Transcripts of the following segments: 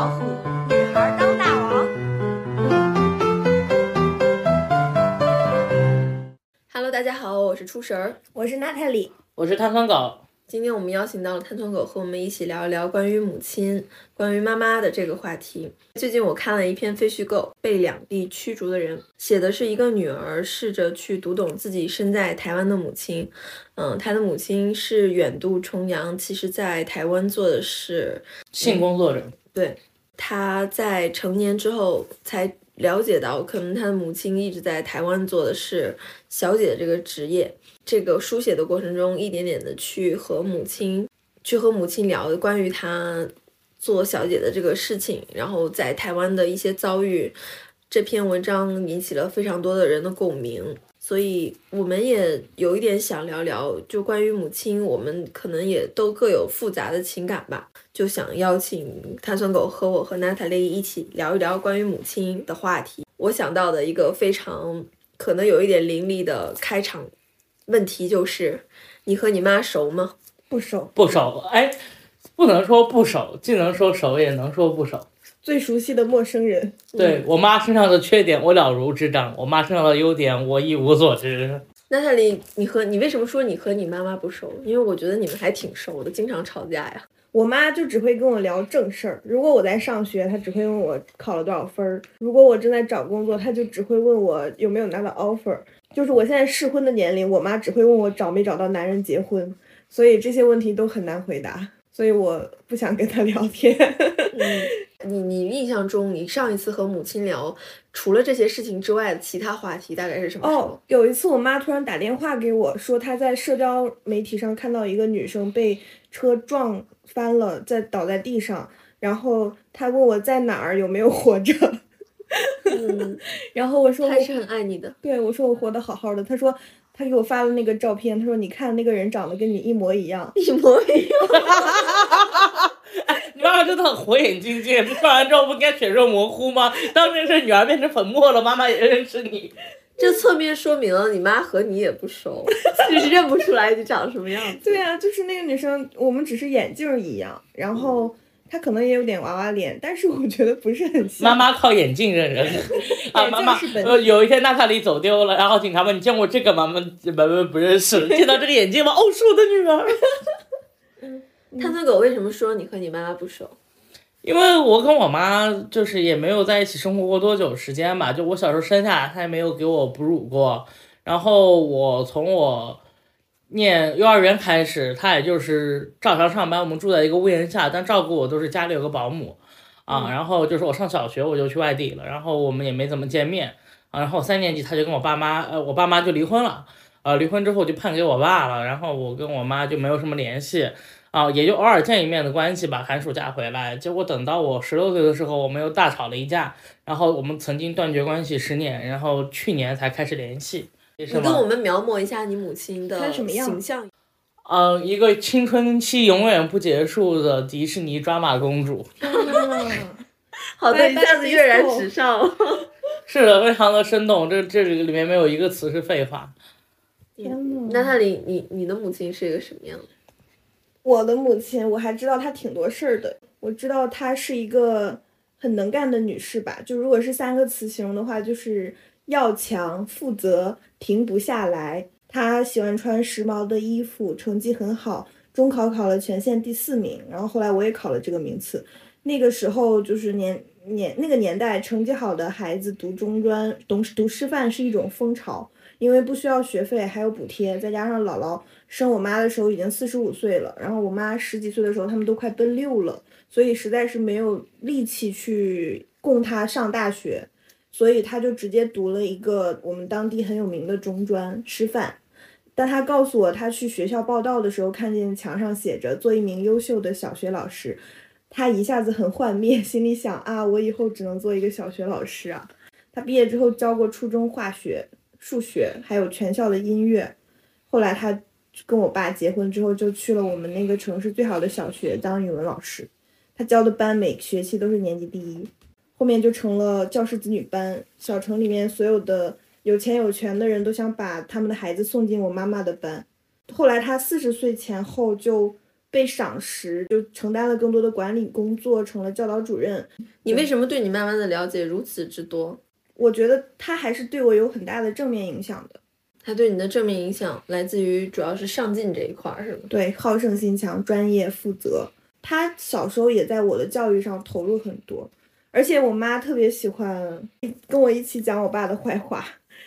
老虎，女孩当大王。Hello，大家好，我是初神儿，我是娜塔莉，我是碳酸狗。今天我们邀请到了碳酸狗和我们一起聊一聊关于母亲、关于妈妈的这个话题。最近我看了一篇非虚构，被两地驱逐的人写的是一个女儿试着去读懂自己身在台湾的母亲。嗯，她的母亲是远渡重洋，其实在台湾做的是性工作者。对，她在成年之后才了解到，可能她的母亲一直在台湾做的是小姐的这个职业。这个书写的过程中，一点点的去和母亲，去和母亲聊关于她做小姐的这个事情，然后在台湾的一些遭遇。这篇文章引起了非常多的人的共鸣，所以我们也有一点想聊聊，就关于母亲，我们可能也都各有复杂的情感吧，就想邀请碳酸狗和我和娜塔莉一起聊一聊关于母亲的话题。我想到的一个非常可能有一点凌厉的开场。问题就是，你和你妈熟吗？不熟，不熟。哎，不能说不熟，既能说熟，也能说不熟。最熟悉的陌生人。对我妈身上的缺点，我了如指掌；我妈身上的优点，我一无所知。娜塔莉，你和你为什么说你和你妈妈不熟？因为我觉得你们还挺熟的，经常吵架呀。我妈就只会跟我聊正事儿。如果我在上学，她只会问我考了多少分儿；如果我正在找工作，她就只会问我有没有拿到 offer。就是我现在适婚的年龄，我妈只会问我找没找到男人结婚，所以这些问题都很难回答，所以我不想跟他聊天。嗯你你印象中，你上一次和母亲聊，除了这些事情之外的其他话题大概是什么？哦，有一次我妈突然打电话给我说，她在社交媒体上看到一个女生被车撞翻了，在倒在地上，然后她问我在哪儿，有没有活着。嗯，然后我说还是很爱你的，对我说我活得好好的。她说他给我发了那个照片，他说你看那个人长得跟你一模一样，一模一样。你妈妈真的很火眼金睛，发完之后不应该血肉模糊吗？当真是女儿变成粉末了，妈妈也认识你。这侧面说明了你妈和你也不熟，就是认不出来你长什么样子。对啊，就是那个女生，我们只是眼镜一样，然后。他可能也有点娃娃脸，但是我觉得不是很像。妈妈靠眼镜认人。啊，妈妈，呃，有一天娜塔莉走丢了，然后警察问你见过这个吗？妈妈不认识。见到这个眼镜吗？哦，是我的女儿。嗯，探测狗为什么说你和你妈妈不熟？因为我跟我妈就是也没有在一起生活过多久时间吧，就我小时候生下来，她也没有给我哺乳过，然后我从我。念幼儿园开始，他也就是照常上班。我们住在一个屋檐下，但照顾我都是家里有个保姆，啊，然后就是我上小学我就去外地了，然后我们也没怎么见面，啊，然后三年级他就跟我爸妈，呃，我爸妈就离婚了，啊，离婚之后就判给我爸了，然后我跟我妈就没有什么联系，啊，也就偶尔见一面的关系吧。寒暑假回来，结果等到我十六岁的时候，我们又大吵了一架，然后我们曾经断绝关系十年，然后去年才开始联系。你跟我们描摹一下你母亲的形象。嗯，一个青春期永远不结束的迪士尼抓马公主。好的，一下子跃然纸上。是的，非常的生动。这这里里面没有一个词是废话。那他你你你的母亲是一个什么样的？我的母亲，我还知道她挺多事儿的。我知道她是一个很能干的女士吧？就如果是三个词形容的话，就是要强、负责。停不下来。他喜欢穿时髦的衣服，成绩很好，中考考了全县第四名。然后后来我也考了这个名次。那个时候就是年年那个年代，成绩好的孩子读中专、读读师范是一种风潮，因为不需要学费，还有补贴。再加上姥姥生我妈的时候已经四十五岁了，然后我妈十几岁的时候他们都快奔六了，所以实在是没有力气去供她上大学。所以他就直接读了一个我们当地很有名的中专师范，但他告诉我，他去学校报道的时候，看见墙上写着“做一名优秀的小学老师”，他一下子很幻灭，心里想啊，我以后只能做一个小学老师啊。他毕业之后教过初中化学、数学，还有全校的音乐。后来他跟我爸结婚之后，就去了我们那个城市最好的小学当语文老师，他教的班每学期都是年级第一。后面就成了教师子女班，小城里面所有的有钱有权的人都想把他们的孩子送进我妈妈的班。后来他四十岁前后就被赏识，就承担了更多的管理工作，成了教导主任。你为什么对你妈妈的了解如此之多？我觉得他还是对我有很大的正面影响的。他对你的正面影响来自于主要是上进这一块儿，是吗？对，好胜心强，专业负责。他小时候也在我的教育上投入很多，而且我妈特别喜欢跟我一起讲我爸的坏话，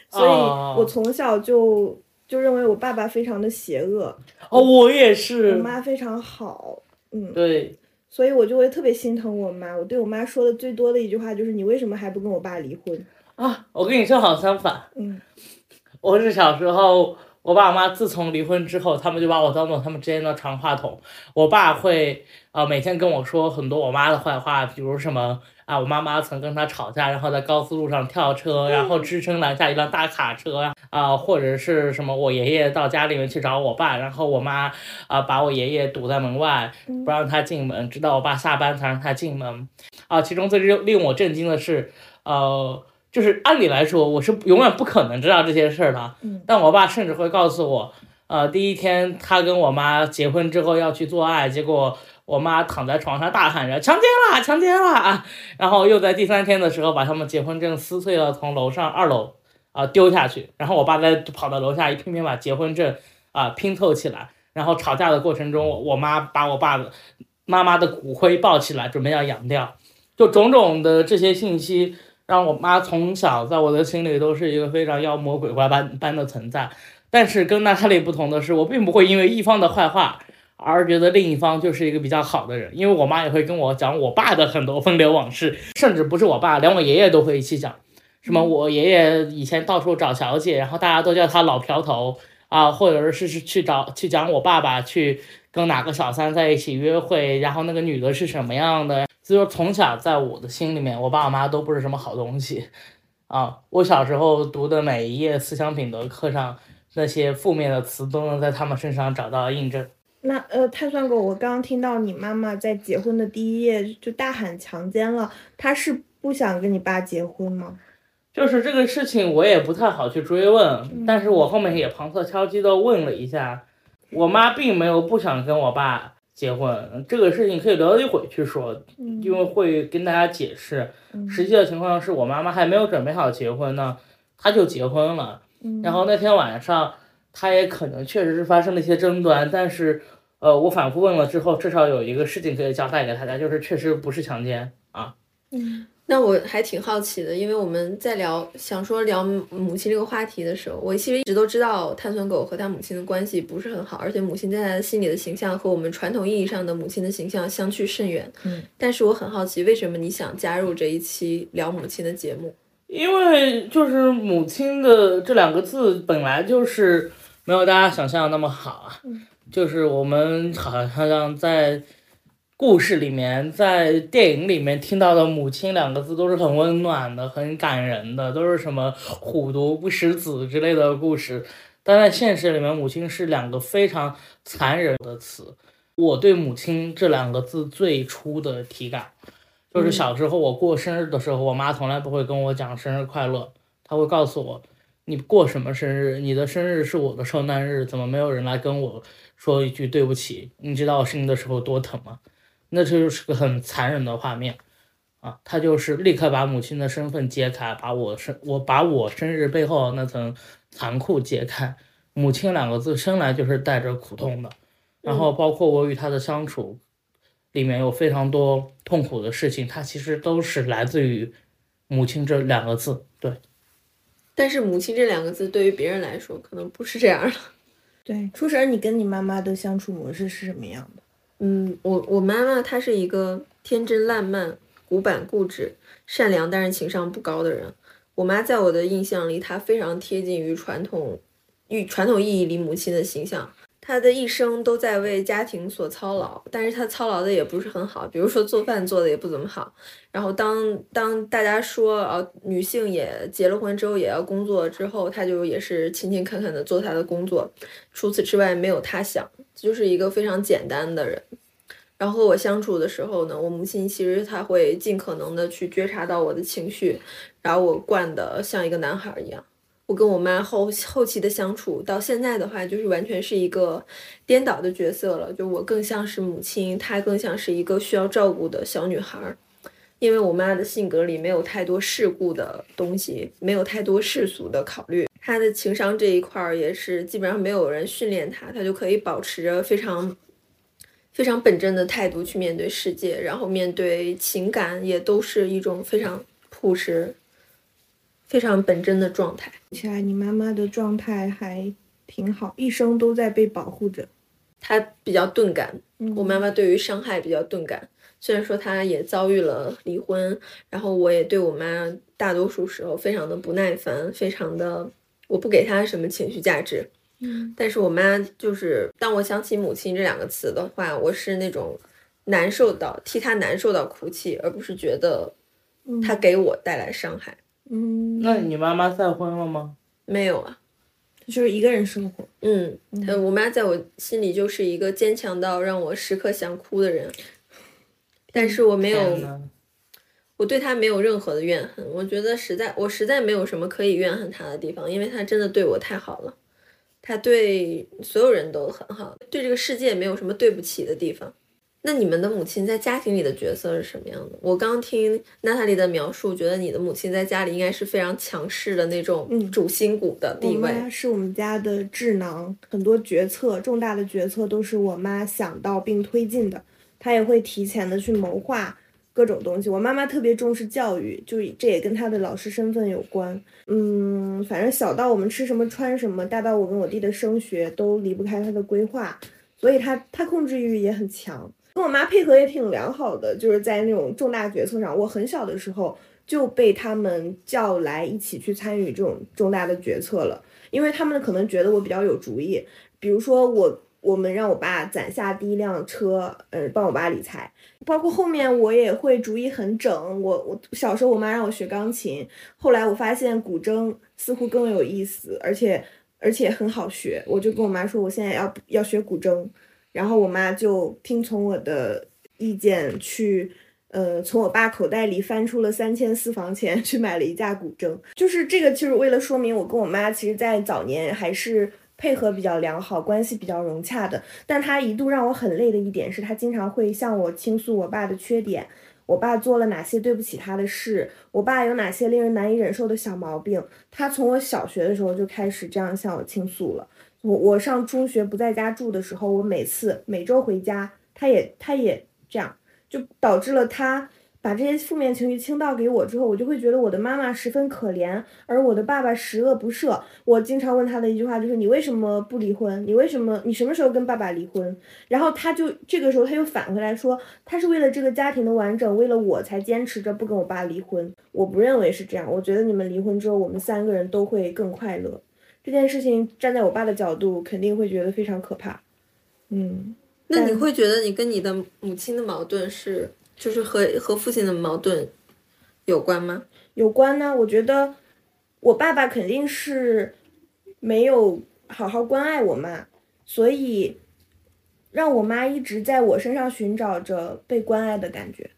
所以我从小就就认为我爸爸非常的邪恶。哦，我也是。我妈非常好，嗯，对。所以我就会特别心疼我妈。我对我妈说的最多的一句话就是：“你为什么还不跟我爸离婚？”啊，我跟你正好相反。嗯。我是小时候，我爸我妈自从离婚之后，他们就把我当做他们之间的传话筒。我爸会啊每天跟我说很多我妈的坏话，比如什么啊，我妈妈曾跟他吵架，然后在高速路上跳车，然后支撑拦下一辆大卡车啊，啊或者是什么我爷爷到家里面去找我爸，然后我妈啊把我爷爷堵在门外，不让他进门，直到我爸下班才让他进门。啊，其中最令令我震惊的是，呃。就是按理来说，我是永远不可能知道这些事儿的。嗯，但我爸甚至会告诉我，呃，第一天他跟我妈结婚之后要去做爱，结果我妈躺在床上大喊着强奸啦，强奸啦，然后又在第三天的时候把他们结婚证撕碎了，从楼上二楼啊丢下去，然后我爸再跑到楼下一拼命把结婚证啊拼凑起来，然后吵架的过程中，我妈把我爸的妈妈的骨灰抱起来准备要扬掉，就种种的这些信息。让我妈从小在我的心里都是一个非常妖魔鬼怪般般的存在，但是跟娜塔莉不同的是，我并不会因为一方的坏话而觉得另一方就是一个比较好的人，因为我妈也会跟我讲我爸的很多风流往事，甚至不是我爸，连我爷爷都会一起讲，什么我爷爷以前到处找小姐，然后大家都叫他老瓢头啊，或者是是去找去讲我爸爸去跟哪个小三在一起约会，然后那个女的是什么样的。所以说，从小在我的心里面，我爸我妈都不是什么好东西，啊，我小时候读的每一页思想品德课上那些负面的词，都能在他们身上找到印证。那呃，碳酸狗，我刚刚听到你妈妈在结婚的第一夜就大喊强奸了，她是不想跟你爸结婚吗？就是这个事情，我也不太好去追问，但是我后面也旁侧敲击的问了一下，我妈并没有不想跟我爸。结婚这个事情可以留到一会去说，因为会跟大家解释。实际的情况是我妈妈还没有准备好结婚呢，她就结婚了。然后那天晚上，她也可能确实是发生了一些争端，但是，呃，我反复问了之后，至少有一个事情可以交代给大家，就是确实不是强奸啊。嗯。那我还挺好奇的，因为我们在聊想说聊母亲这个话题的时候，我其实一直都知道碳酸狗和他母亲的关系不是很好，而且母亲在他的心里的形象和我们传统意义上的母亲的形象相去甚远。嗯，但是我很好奇，为什么你想加入这一期聊母亲的节目？因为就是母亲的这两个字本来就是没有大家想象的那么好啊，就是我们好像在。故事里面，在电影里面听到的“母亲”两个字都是很温暖的、很感人的，都是什么“虎毒不食子”之类的故事。但在现实里面，“母亲”是两个非常残忍的词。我对“母亲”这两个字最初的体感，就是小时候我过生日的时候，我妈从来不会跟我讲生日快乐，她会告诉我：“你过什么生日？你的生日是我的受难日，怎么没有人来跟我说一句对不起？你知道我生的时候多疼吗？”那这就是个很残忍的画面，啊，他就是立刻把母亲的身份揭开，把我生我把我生日背后那层残酷揭开。母亲两个字生来就是带着苦痛的，然后包括我与他的相处，里面有非常多痛苦的事情，它其实都是来自于母亲这两个字。对，但是母亲这两个字对于别人来说可能不是这样的。对，初神，你跟你妈妈的相处模式是什么样的？嗯，我我妈妈她是一个天真烂漫、古板固执、善良但是情商不高的人。我妈在我的印象里，她非常贴近于传统，与传统意义里母亲的形象。她的一生都在为家庭所操劳，但是她操劳的也不是很好，比如说做饭做的也不怎么好。然后当当大家说呃女性也结了婚之后也要工作之后，她就也是勤勤恳恳的做她的工作，除此之外没有他想。就是一个非常简单的人，然后和我相处的时候呢，我母亲其实她会尽可能的去觉察到我的情绪，然后我惯的像一个男孩一样。我跟我妈后后期的相处到现在的话，就是完全是一个颠倒的角色了。就我更像是母亲，她更像是一个需要照顾的小女孩儿。因为我妈的性格里没有太多世故的东西，没有太多世俗的考虑。她的情商这一块儿也是基本上没有人训练她，她就可以保持着非常非常本真的态度去面对世界，然后面对情感也都是一种非常朴实、非常本真的状态。起来，你妈妈的状态还挺好，一生都在被保护着。她比较钝感，我妈妈对于伤害比较钝感。虽然说她也遭遇了离婚，然后我也对我妈大多数时候非常的不耐烦，非常的我不给她什么情绪价值。嗯，但是我妈就是当我想起母亲这两个词的话，我是那种难受到替她难受到哭泣，而不是觉得她给我带来伤害。嗯，那你妈妈再婚了吗？没有啊，就是一个人生活。嗯，呃，我妈在我心里就是一个坚强到让我时刻想哭的人。但是我没有我对她没有任何的怨恨。我觉得实在，我实在没有什么可以怨恨她的地方，因为她真的对我太好了，她对所有人都很好，对这个世界没有什么对不起的地方。那你们的母亲在家庭里的角色是什么样的？我刚听娜塔莉的描述，觉得你的母亲在家里应该是非常强势的那种嗯主心骨的地位。我妈是我们家的智囊，很多决策重大的决策都是我妈想到并推进的，她也会提前的去谋划各种东西。我妈妈特别重视教育，就这也跟她的老师身份有关。嗯，反正小到我们吃什么穿什么，大到我跟我弟的升学都离不开她的规划，所以她她控制欲也很强。跟我妈配合也挺良好的，就是在那种重大决策上，我很小的时候就被他们叫来一起去参与这种重大的决策了，因为他们可能觉得我比较有主意，比如说我我们让我爸攒下第一辆车，呃，帮我爸理财，包括后面我也会主意很整。我我小时候我妈让我学钢琴，后来我发现古筝似乎更有意思，而且而且很好学，我就跟我妈说我现在要要学古筝。然后我妈就听从我的意见去，呃，从我爸口袋里翻出了三千私房钱 去买了一架古筝。就是这个，就是为了说明我跟我妈其实，在早年还是配合比较良好，关系比较融洽的。但她一度让我很累的一点是，她经常会向我倾诉我爸的缺点，我爸做了哪些对不起他的事，我爸有哪些令人难以忍受的小毛病。她从我小学的时候就开始这样向我倾诉了。我我上中学不在家住的时候，我每次每周回家，他也他也这样，就导致了他把这些负面情绪倾倒给我之后，我就会觉得我的妈妈十分可怜，而我的爸爸十恶不赦。我经常问他的一句话就是：你为什么不离婚？你为什么你什么时候跟爸爸离婚？然后他就这个时候他又反回来说，他是为了这个家庭的完整，为了我才坚持着不跟我爸离婚。我不认为是这样，我觉得你们离婚之后，我们三个人都会更快乐。这件事情站在我爸的角度，肯定会觉得非常可怕。嗯，那你会觉得你跟你的母亲的矛盾是，就是和和父亲的矛盾有关吗？有关呢，我觉得我爸爸肯定是没有好好关爱我妈，所以让我妈一直在我身上寻找着被关爱的感觉。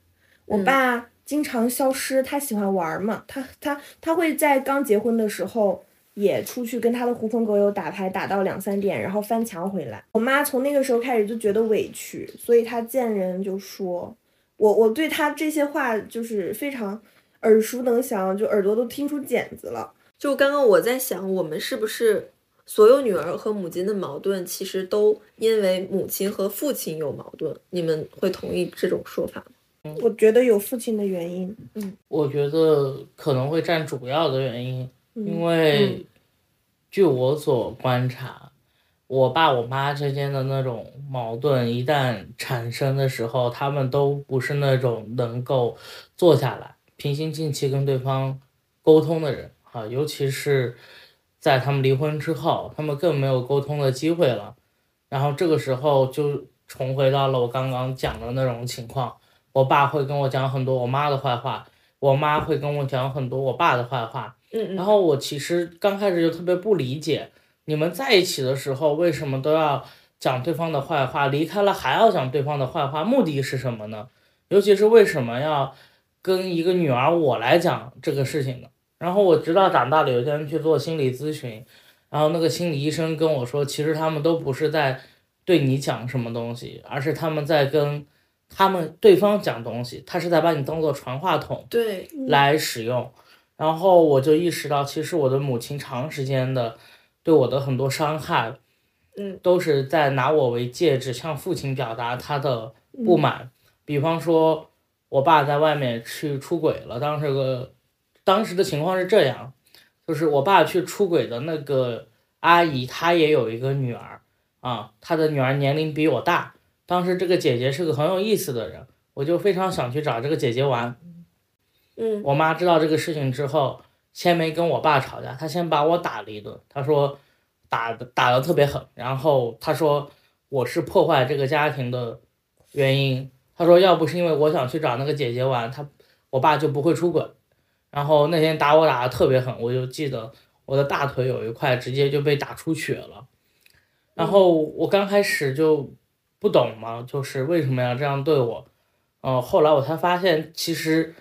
我爸经常消失，他喜欢玩儿嘛，他他他会在刚结婚的时候。也出去跟他的狐朋狗友打牌，打到两三点，然后翻墙回来。我妈从那个时候开始就觉得委屈，所以她见人就说我，我对她这些话就是非常耳熟能详，就耳朵都听出茧子了。就刚刚我在想，我们是不是所有女儿和母亲的矛盾，其实都因为母亲和父亲有矛盾？你们会同意这种说法吗？我觉得有父亲的原因，嗯我觉得可能会占主要的原因，因嗯为据我所观察，我爸我妈之间的那种矛盾一旦产生的时候，他们都不是那种能够坐下来平心静气跟对方沟通的人啊，尤其是在他们离婚之后，他们更没有沟通的机会了。然后这个时候就重回到了我刚刚讲的那种情况，我爸会跟我讲很多我妈的坏话，我妈会跟我讲很多我爸的坏话。嗯然后我其实刚开始就特别不理解，你们在一起的时候为什么都要讲对方的坏话，离开了还要讲对方的坏话，目的是什么呢？尤其是为什么要跟一个女儿我来讲这个事情呢？然后我直到长大了，有一天去做心理咨询，然后那个心理医生跟我说，其实他们都不是在对你讲什么东西，而是他们在跟他们对方讲东西，他是在把你当做传话筒对，来使用。然后我就意识到，其实我的母亲长时间的对我的很多伤害，嗯，都是在拿我为介质，向父亲表达他的不满。比方说，我爸在外面去出轨了，当时个当时的情况是这样，就是我爸去出轨的那个阿姨，她也有一个女儿啊，她的女儿年龄比我大。当时这个姐姐是个很有意思的人，我就非常想去找这个姐姐玩。嗯我妈知道这个事情之后，先没跟我爸吵架，她先把我打了一顿。她说打的打的特别狠，然后她说我是破坏这个家庭的原因。她说要不是因为我想去找那个姐姐玩，她我爸就不会出轨。然后那天打我打的特别狠，我就记得我的大腿有一块直接就被打出血了。然后我刚开始就不懂嘛，就是为什么要这样对我。嗯、后来我才发现，其实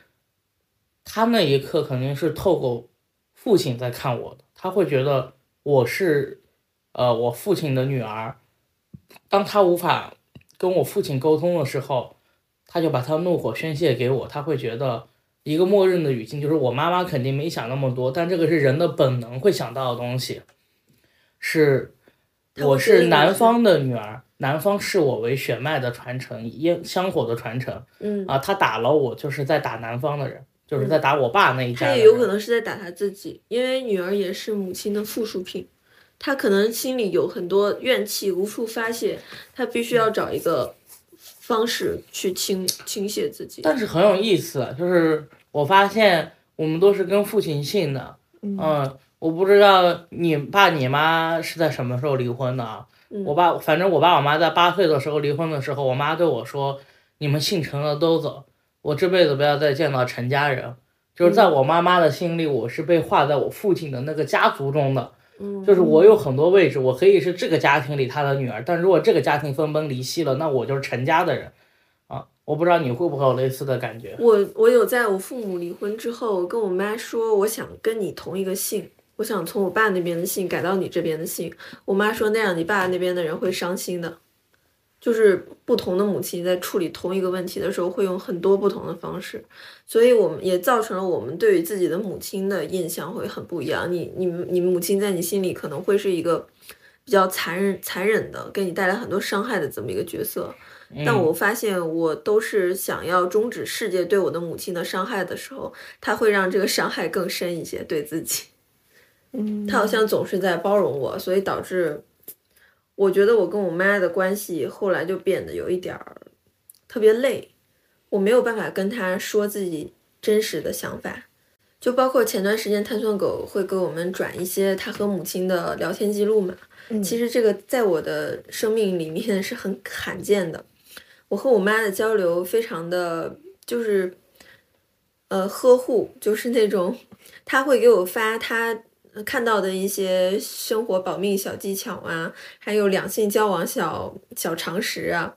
他那一刻肯定是透过父亲在看我的，他会觉得我是呃我父亲的女儿。当他无法跟我父亲沟通的时候，他就把他怒火宣泄给我，他会觉得一个默认的语境就是我妈妈肯定没想那么多，但这个是人的本能会想到的东西，是我是男方的女儿，男方视我为血脉的传承，烟香火的传承嗯，啊，他打了我就是在打男方的人，就是在打我爸那一家他。也有可能是在打他自己，因为女儿也是母亲的附属品，他可能心里有很多怨气无处发泄，他必须要找一个方式去倾倾泻自己。但是很有意思，就是我发现我们都是跟父亲姓的，嗯，我不知道你爸你妈是在什么时候离婚的啊？嗯我爸反正我爸我妈在八岁的时候离婚的时候，我妈对我说：“你们姓陈的都走，我这辈子不要再见到陈家人。”就是在我妈妈的心里，我是被划在我父亲的那个家族中的，嗯，就是我有很多位置，我可以是这个家庭里他的女儿，但如果这个家庭分崩离析了，那我就是陈家的人，啊，我不知道你会不会有类似的感觉。我我有在我父母离婚之后跟我妈说，我想跟你同一个姓，我想从我爸那边的姓改到你这边的姓。我妈说那样你爸那边的人会伤心的，就是不同的母亲在处理同一个问题的时候会用很多不同的方式，所以我们也造成了我们对于自己的母亲的印象会很不一样。你你你母亲在你心里可能会是一个比较残忍残忍的，给你带来很多伤害的这么一个角色。但我发现，我都是想要终止世界对我的母亲的伤害的时候，他会让这个伤害更深一些，对自己。嗯，他好像总是在包容我，所以导致我觉得我跟我妈的关系后来就变得有一点儿特别累，我没有办法跟她说自己真实的想法。就包括前段时间碳酸狗会给我们转一些他和母亲的聊天记录嘛，其实这个在我的生命里面是很罕见的。我和我妈的交流非常的就是，呃，呵护，就是那种她会给我发她看到的一些生活保命小技巧啊，还有两性交往小小常识啊。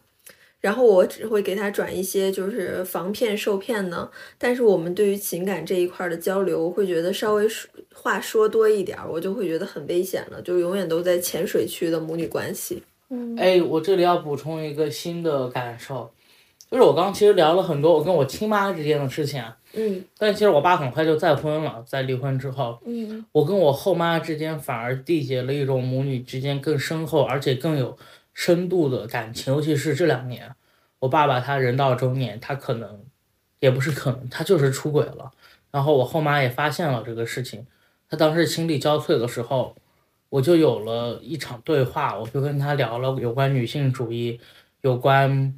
然后我只会给他转一些就是防骗受骗呢，但是我们对于情感这一块儿的交流，我会觉得稍微说话说多一点儿，我就会觉得很危险了，就永远都在浅水区的母女关系。嗯哎，我这里要补充一个新的感受，就是我刚刚其实聊了很多我跟我亲妈之间的事情啊，嗯。但其实我爸很快就再婚了，在离婚之后，嗯。我跟我后妈之间反而缔结了一种母女之间更深厚而且更有深度的感情，尤其是这两年，我爸爸他人到中年，他可能也不是可能，他就是出轨了，然后我后妈也发现了这个事情，她当时心力交瘁的时候，我就有了一场对话，我就跟她聊了有关女性主义，有关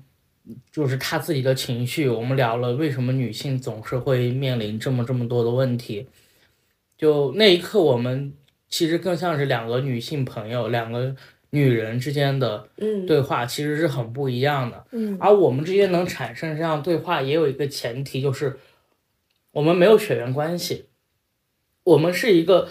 就是她自己的情绪，我们聊了为什么女性总是会面临这么这么多的问题。就那一刻，我们其实更像是两个女性朋友，两个女人之间的嗯，对话，其实是很不一样的。嗯而我们之间能产生这样对话，也有一个前提，就是我们没有血缘关系，我们是一个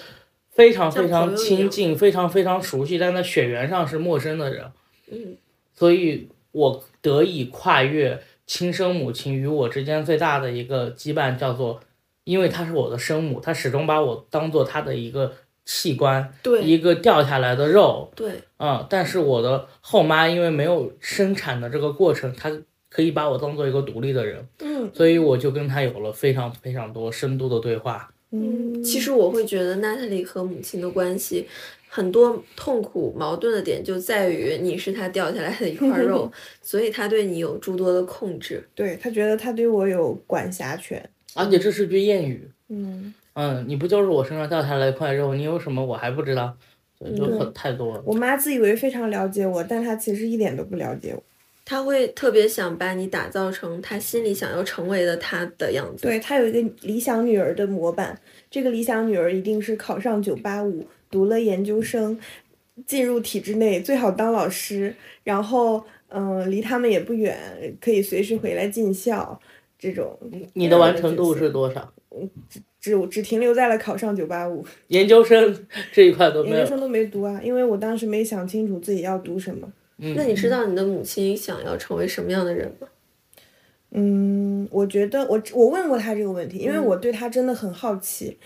非常非常亲近、非常非常熟悉，但在血缘上是陌生的人。嗯所以我得以跨越亲生母亲与我之间最大的一个羁绊，叫做因为她是我的生母，她始终把我当做她的一个器官，对一个掉下来的肉。对，嗯，但是我的后妈因为没有生产的这个过程，她可以把我当做一个独立的人，嗯所以我就跟她有了非常非常多深度的对话。嗯，其实我会觉得娜塔莉和母亲的关系。很多痛苦矛盾的点就在于你是他掉下来的一块肉，所以他对你有诸多的控制。对他觉得他对我有管辖权。而且这是句谚语，嗯，嗯，你不就是我身上掉下来一块肉，你有什么我还不知道，就很太多了。我妈自以为非常了解我，但她其实一点都不了解我。她会特别想把你打造成她心里想要成为的她的样子。对她有一个理想女儿的模板，这个理想女儿一定是考上九八五，读了研究生，进入体制内，最好当老师，然后嗯、呃离他们也不远，可以随时回来尽孝。这种你的完成度是多少？嗯只只只停留在了考上九八五，研究生这一块都没有。研究生都没读啊，因为我当时没想清楚自己要读什么。那你知道你的母亲想要成为什么样的人吗？嗯，我觉得我我问过他这个问题，因为嗯我对他真的很好奇，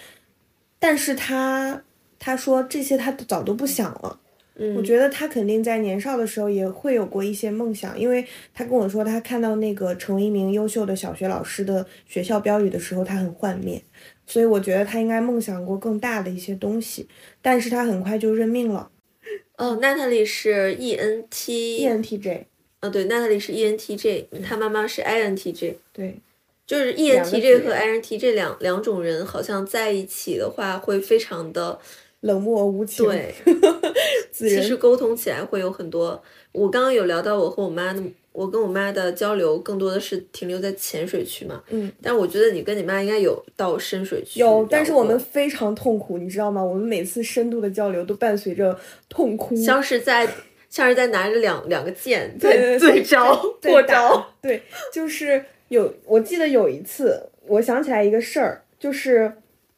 但是他他说这些他早都不想了。嗯，我觉得他肯定在年少的时候也会有过一些梦想，因为他跟我说他看到那个成为一名优秀的小学老师的学校标语的时候，他很幻灭，所以我觉得他应该梦想过更大的一些东西，但是他很快就认命了。哦，娜塔莉是 E N T，ENTJ，啊，对，娜塔莉是 E N T J，他妈妈是 I N T J，对，就是 E N T J 和 I N T J 两两种人好像在一起的话会非常的冷漠无情，对，其实沟通起来会有很多。我刚刚有聊到我和我妈的，我跟我妈的交流更多的是停留在浅水区嘛，嗯，但我觉得你跟你妈应该有到深水区有，，但是我们非常痛苦，你知道吗？我们每次深度的交流都伴随着痛哭，像是在像是在拿着两两个剑在对招过招。对，就是有，我记得有一次，我想起来一个事儿，就是，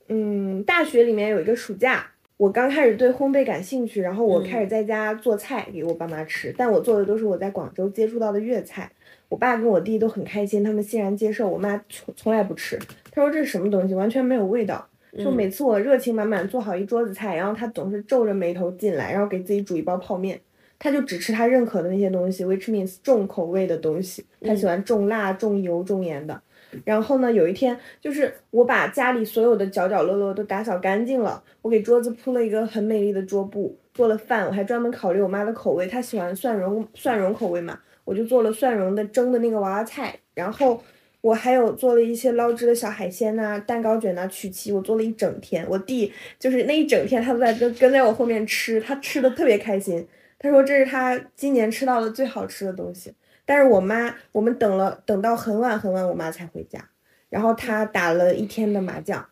嗯，大学里面有一个暑假，我刚开始对烘焙感兴趣，然后我开始在家做菜给我爸妈吃，但我做的都是我在广州接触到的粤菜。我爸跟我弟都很开心，他们欣然接受。我妈从从来不吃，她说这是什么东西，完全没有味道。就每次我热情满满做好一桌子菜，然后她总是皱着眉头进来，然后给自己煮一包泡面。他就只吃他认可的那些东西，which means 重口味的东西。他喜欢重辣、重油、重盐的。然后呢，有一天就是我把家里所有的角角落落都打扫干净了，我给桌子铺了一个很美丽的桌布，做了饭，我还专门考虑我妈的口味，她喜欢蒜蓉蒜蓉口味嘛，我就做了蒜蓉的蒸的那个娃娃菜，然后。我还有做了一些捞汁的小海鲜呐、蛋糕卷呐、曲奇，我做了一整天。我弟就是那一整天，他都在跟跟在我后面吃，他吃的特别开心。他说这是他今年吃到的最好吃的东西。但是我妈，我们等了等到很晚很晚，我妈才回家。然后她打了一天的麻将，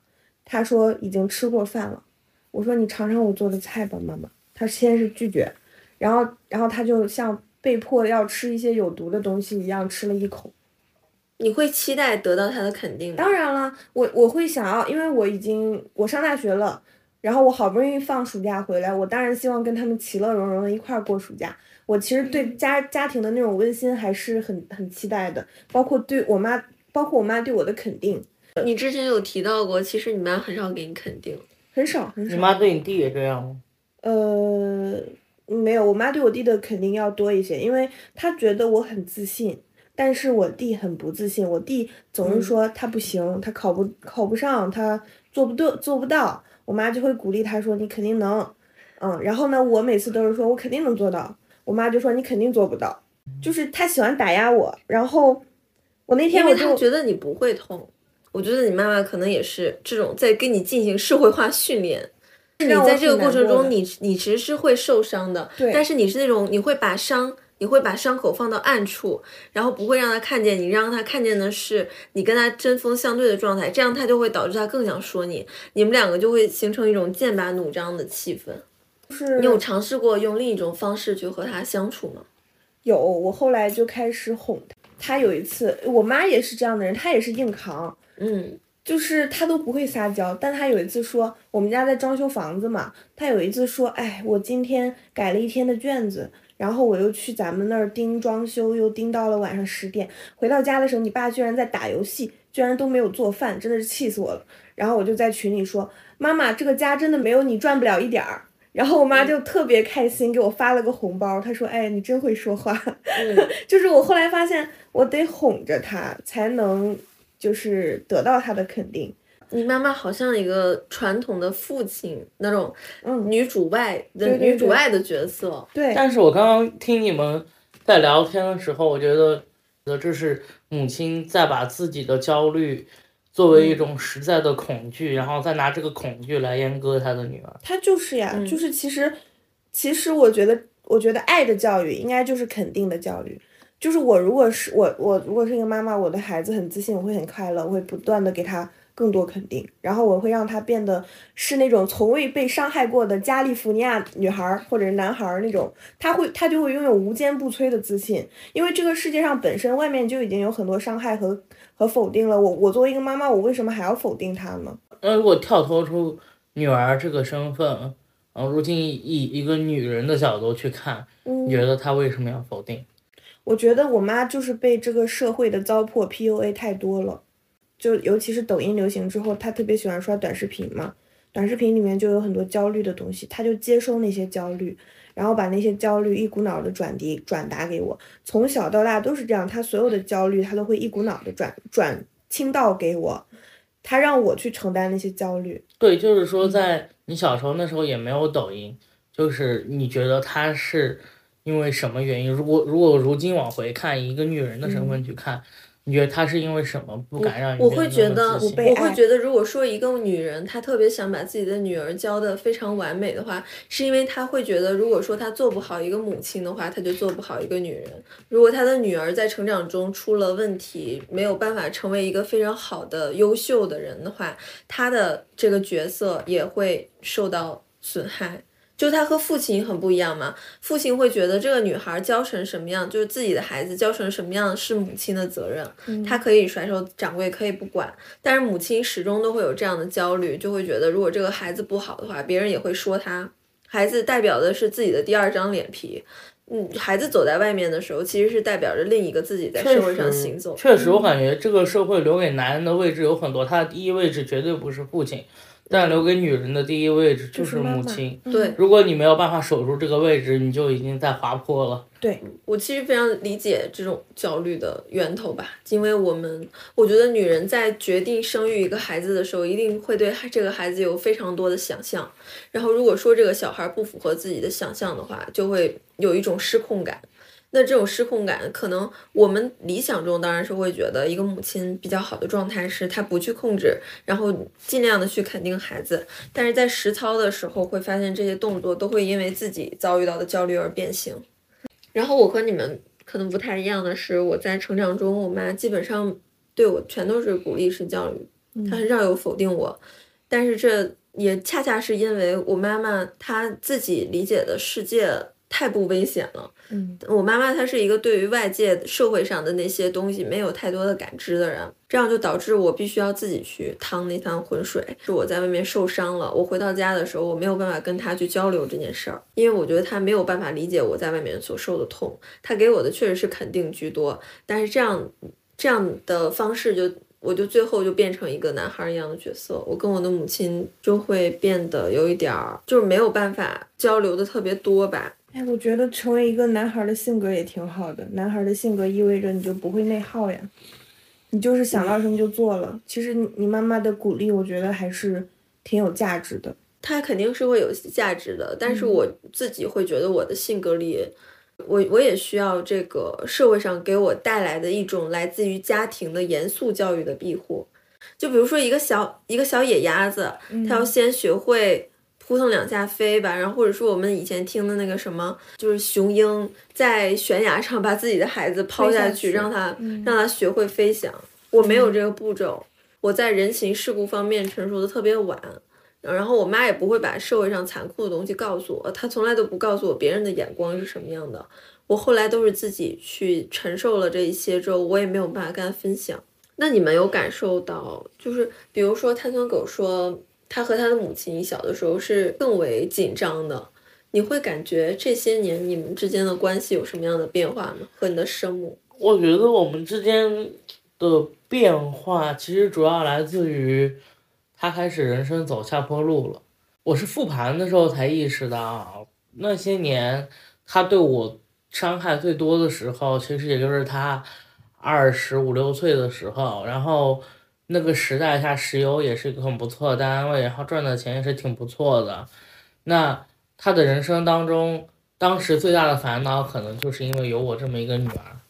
她说已经吃过饭了。我说你尝尝我做的菜吧，妈妈。她先是拒绝，然后然后她就像被迫要吃一些有毒的东西一样吃了一口。你会期待得到她的肯定吗？当然了，我我会想要，因为我已经我上大学了，然后我好不容易放暑假回来，我当然希望跟他们其乐融融的一块儿过暑假。我其实对家家庭的那种温馨还是很很期待的，包括对我妈，包括我妈对我的肯定，你之前有提到过，其实你妈很少给你肯定。很少很少。你妈对你弟也这样吗？呃，没有，我妈对我弟的肯定要多一些，因为她觉得我很自信，但是我弟很不自信。我弟总是说他不行，他考不考不上，他做不对，做不到。我妈就会鼓励他说你肯定能，嗯，然后呢，我每次都是说我肯定能做到，我妈就说你肯定做不到，就是她喜欢打压我。然后我那天因为她我就觉得你不会痛。我觉得你妈妈可能也是这种在跟你进行社会化训练。你在这个过程中，你你其实是会受伤的，对但是你是那种你会把伤，你会把伤口放到暗处，然后不会让他看见你，让他看见的是你跟他针锋相对的状态，这样他就会导致他更想说你，你们两个就会形成一种剑拔弩张的气氛。是你有尝试过用另一种方式去和他相处吗？有，我后来就开始哄他。他有一次，我妈也是这样的人，她也是硬扛，嗯就是她都不会撒娇。但她有一次说，我们家在装修房子嘛，她有一次说，哎，我今天改了一天的卷子，然后我又去咱们那儿盯装修，又盯到了晚上十点。回到家的时候，你爸居然在打游戏，居然都没有做饭，真的是气死我了。然后我就在群里说：“妈妈，这个家真的没有你赚不了一点儿。”然后我妈就特别开心，给我发了个红包。她说：“哎，你真会说话。”就是我后来发现，我得哄着她，才能就是得到她的肯定。你妈妈好像一个传统的父亲那种嗯女主外的女主外的角色。对，但是我刚刚听你们在聊天的时候，我觉得，呃，这是母亲在把自己的焦虑作为一种实在的恐惧，然后再拿这个恐惧来阉割他的女儿。他就是呀，嗯就是其实，其实我觉得，我觉得爱的教育应该就是肯定的教育。就是我如果是我我如果是一个妈妈，我的孩子很自信，我会很快乐，我会不断的给他更多肯定，然后我会让她变得是那种从未被伤害过的加利福尼亚女孩儿或者是男孩儿那种，她会她就会拥有无坚不摧的自信，因为这个世界上本身外面就已经有很多伤害和和否定了，我我作为一个妈妈，我为什么还要否定她呢？那如果跳脱出女儿这个身份，然后，如今以一个女人的角度去看，嗯你觉得她为什么要否定？我觉得我妈就是被这个社会的糟粕 PUA 太多了，就尤其是抖音流行之后，他特别喜欢刷短视频嘛，短视频里面就有很多焦虑的东西，他就接收那些焦虑，然后把那些焦虑一股脑的转递转达给我，从小到大都是这样，他所有的焦虑他都会一股脑的转转倾倒给我，他让我去承担那些焦虑，对，就是说，在你小时候那时候也没有抖音，就是你觉得他是因为什么原因？如果如果如今往回看，以一个女人的身份去看，你觉得她是因为什么不敢让你我会觉得，我会觉得，如果说一个女人她特别想把自己的女儿教的非常完美的话，是因为她会觉得，如果说她做不好一个母亲的话，她就做不好一个女人。如果她的女儿在成长中出了问题，没有办法成为一个非常好的、优秀的人的话，她的这个角色也会受到损害。就他和父亲很不一样嘛，父亲会觉得这个女孩教成什么样，就是自己的孩子教成什么样是母亲的责任，他可以甩手掌柜，可以不管，但是母亲始终都会有这样的焦虑，就会觉得如果这个孩子不好的话，别人也会说他。孩子代表的是自己的第二张脸皮，嗯，孩子走在外面的时候，其实是代表着另一个自己在社会上行走。确实，我感觉这个社会留给男人的位置有很多，他的第一位置绝对不是父亲，但留给女人的第一位置就是妈妈母亲。对如果你没有办法守住这个位置，你就已经在滑坡了。对，我其实非常理解这种焦虑的源头吧，因为我们我觉得女人在决定生育一个孩子的时候，一定会对这个孩子有非常多的想象，然后如果说这个小孩不符合自己的想象的话，就会有一种失控感。那这种失控感，可能我们理想中当然是会觉得一个母亲比较好的状态是她不去控制，然后尽量的去肯定孩子，但是在实操的时候会发现这些动作都会因为自己遭遇到的焦虑而变形。然后我和你们可能不太一样的是，我在成长中，我妈基本上对我全都是鼓励式教育，她很少有否定我。但是这也恰恰是因为我妈妈她自己理解的世界太不危险了。嗯，我妈妈她是一个对于外界社会上的那些东西没有太多的感知的人，这样就导致我必须要自己去趟那趟浑水。是我在外面受伤了，我回到家的时候，我没有办法跟她去交流这件事儿，因为我觉得她没有办法理解我在外面所受的痛。她给我的确实是肯定居多，但是这样这样的方式就。我就最后就变成一个男孩一样的角色，我跟我的母亲就会变得有一点儿，就是没有办法交流的特别多吧。哎，我觉得成为一个男孩的性格也挺好的。男孩的性格意味着你就不会内耗呀，你就是想到什么就做了。其实你你妈妈的鼓励，我觉得还是挺有价值的。它肯定是会有价值的，但是我自己会觉得我的性格里，我我也需要这个社会上给我带来的一种来自于家庭的严肃教育的庇护。就比如说一个小一个小野鸭子，它要先学会扑腾两下飞吧，然后或者说我们以前听的那个什么，就是雄鹰在悬崖上把自己的孩子抛下去，下去让他嗯让他学会飞翔。我没有这个步骤，我在人情世故方面成熟的特别晚。然后我妈也不会把社会上残酷的东西告诉我，她从来都不告诉我别人的眼光是什么样的。我后来都是自己去承受了这一些之后，我也没有办法跟她分享。那你们有感受到，就是比如说碳酸狗说，他和他的母亲小的时候是更为紧张的，你会感觉这些年你们之间的关系有什么样的变化吗？和你的生母？我觉得我们之间的变化其实主要来自于他开始人生走下坡路了。我是复盘的时候才意识到，那些年他对我伤害最多的时候，其实也就是他二十五六岁的时候。然后那个时代下，石油也是一个很不错的单位，然后赚的钱也是挺不错的。那他的人生当中，当时最大的烦恼可能就是因为有我这么一个女儿，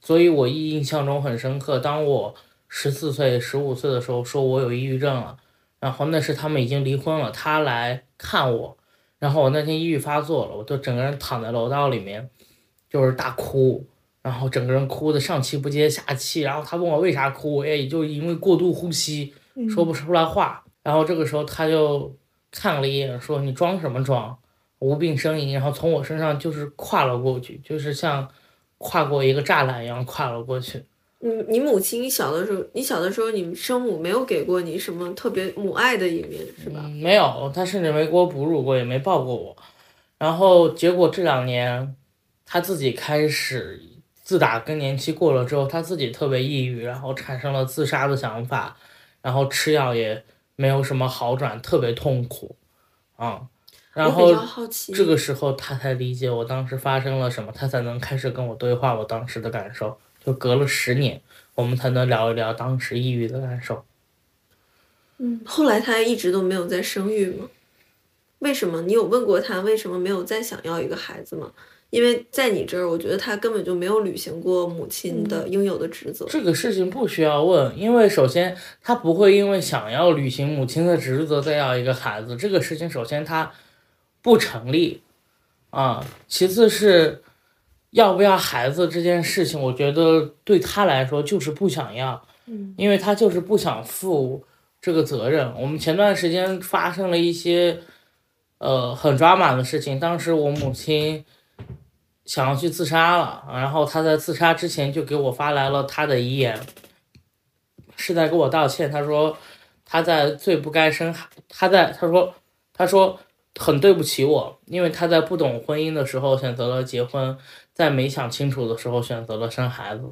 所以我印象中很深刻。当我十四岁、十五岁的时候，说我有抑郁症了，然后那时他们已经离婚了，他来看我，然后我那天抑郁发作了，我就整个人躺在楼道里面，就是大哭，然后整个人哭的上气不接下气，然后他问我为啥哭，我也就因为过度呼吸说不出来话，然后这个时候他就看了一眼，说你装什么装？无病呻吟，然后从我身上就是跨了过去，就是像跨过一个栅栏一样跨了过去。你你母亲，你小的时候，你小的时候，你生母没有给过你什么特别母爱的一面，是吧？嗯，没有，她甚至没给我哺乳过，也没抱过我。然后结果这两年，她自己开始，自打更年期过了之后，她自己特别抑郁，然后产生了自杀的想法，然后吃药也没有什么好转，特别痛苦，啊。然后这个时候他才理解我当时发生了什么，他才能开始跟我对话我当时的感受。就隔了十年，我们才能聊一聊当时抑郁的感受。嗯，后来他一直都没有再生育吗？为什么？你有问过他为什么没有再想要一个孩子吗？因为在你这儿，我觉得他根本就没有履行过母亲的应有的职责。这个事情不需要问，因为首先他不会因为想要履行母亲的职责再要一个孩子。这个事情首先他。不成立，啊，其次是要不要孩子这件事情，我觉得对他来说就是不想要，嗯，因为他就是不想负这个责任。我们前段时间发生了一些，呃，很抓马的事情。当时我母亲想要去自杀了，然后他在自杀之前就给我发来了他的遗言，是在给我道歉。他说他在最不该生孩，他在他说他说。很对不起我，因为他在不懂婚姻的时候选择了结婚，在没想清楚的时候选择了生孩子，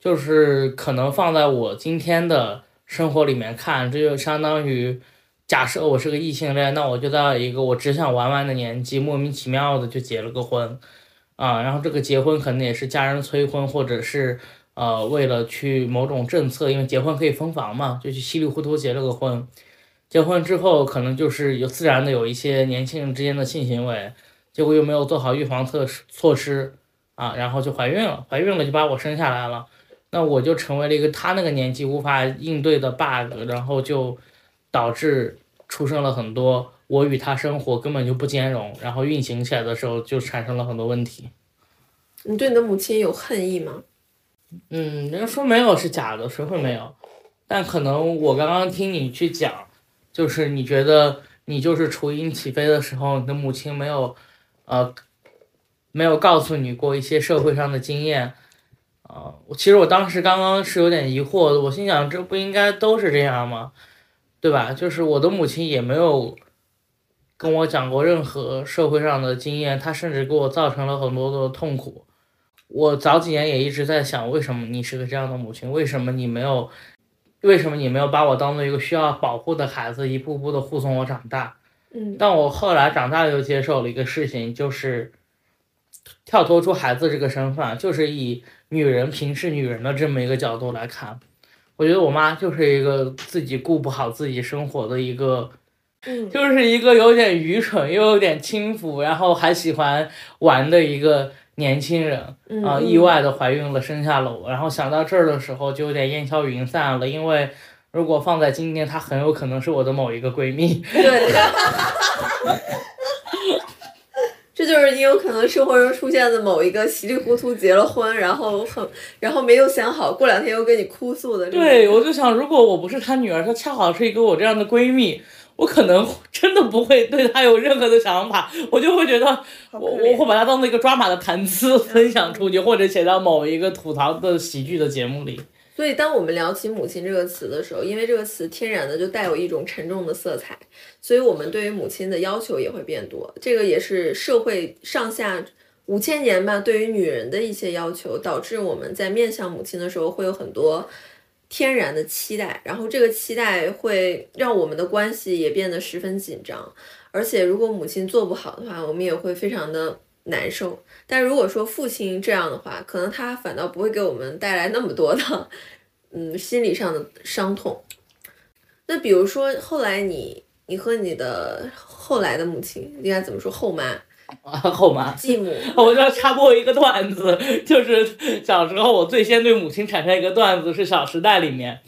就是可能放在我今天的生活里面看，这就相当于假设我是个异性恋，那我就在一个我只想玩玩的年纪，莫名其妙的就结了个婚，啊，然后这个结婚可能也是家人催婚，或者是呃为了去某种政策，因为结婚可以分房嘛，就去稀里糊涂结了个婚。结婚之后，可能就是有自然的有一些年轻人之间的性行为，结果又没有做好预防措施措施啊，然后就怀孕了，怀孕了就把我生下来了，那我就成为了一个他那个年纪无法应对的 bug，然后就导致出生了很多我与他生活根本就不兼容，然后运行起来的时候就产生了很多问题。你对你的母亲有恨意吗？嗯，人家说没有是假的，谁会没有？但可能我刚刚听你去讲。就是你觉得你就是雏鹰起飞的时候，你的母亲没有，呃，没有告诉你过一些社会上的经验，啊，其实我当时刚刚是有点疑惑的，我心想这不应该都是这样吗？对吧？就是我的母亲也没有跟我讲过任何社会上的经验，他甚至给我造成了很多的痛苦。我早几年也一直在想，为什么你是个这样的母亲？为什么你没有？为什么你没有把我当做一个需要保护的孩子，一步步的护送我长大？嗯，但我后来长大又接受了一个事情，就是跳脱出孩子这个身份，就是以女人平视女人的这么一个角度来看。我觉得我妈就是一个自己顾不好自己生活的一个，嗯，就是一个有点愚蠢又有点轻浮，然后还喜欢玩的一个。年轻人啊，意外的怀孕了，生下了我。然后想到这儿的时候，就有点烟消云散了。因为如果放在今天，她很有可能是我的某一个闺蜜。对，这就是你有可能生活中出现的某一个稀里糊涂结了婚，然后很，然后没有想好，过两天又跟你哭诉的。对，我就想，如果我不是她女儿，她恰好是一个我这样的闺蜜。我可能 真的不会对他有任何的想法，我就会觉得我我会把它当做一个抓马的谈资 分享出去，或者写到某一个吐槽的喜剧的节目里。所以，当我们聊起母亲这个词的时候，因为这个词天然的就带有一种沉重的色彩，所以我们对于母亲的要求也会变多。这个也是社会上下五千年吧，对于女人的一些要求，导致我们在面向母亲的时候会有很多天然的期待，然后这个期待会让我们的关系也变得十分紧张。而且，如果母亲做不好的话，我们也会非常的难受。但如果说父亲这样的话，可能他反倒不会给我们带来那么多的，嗯，心理上的伤痛。那比如说后来你，你和你的后来的母亲应该怎么说？后妈啊，后妈，继母。我就要插播一个段子，就是小时候我最先对母亲产生一个段子是《小时代》里面，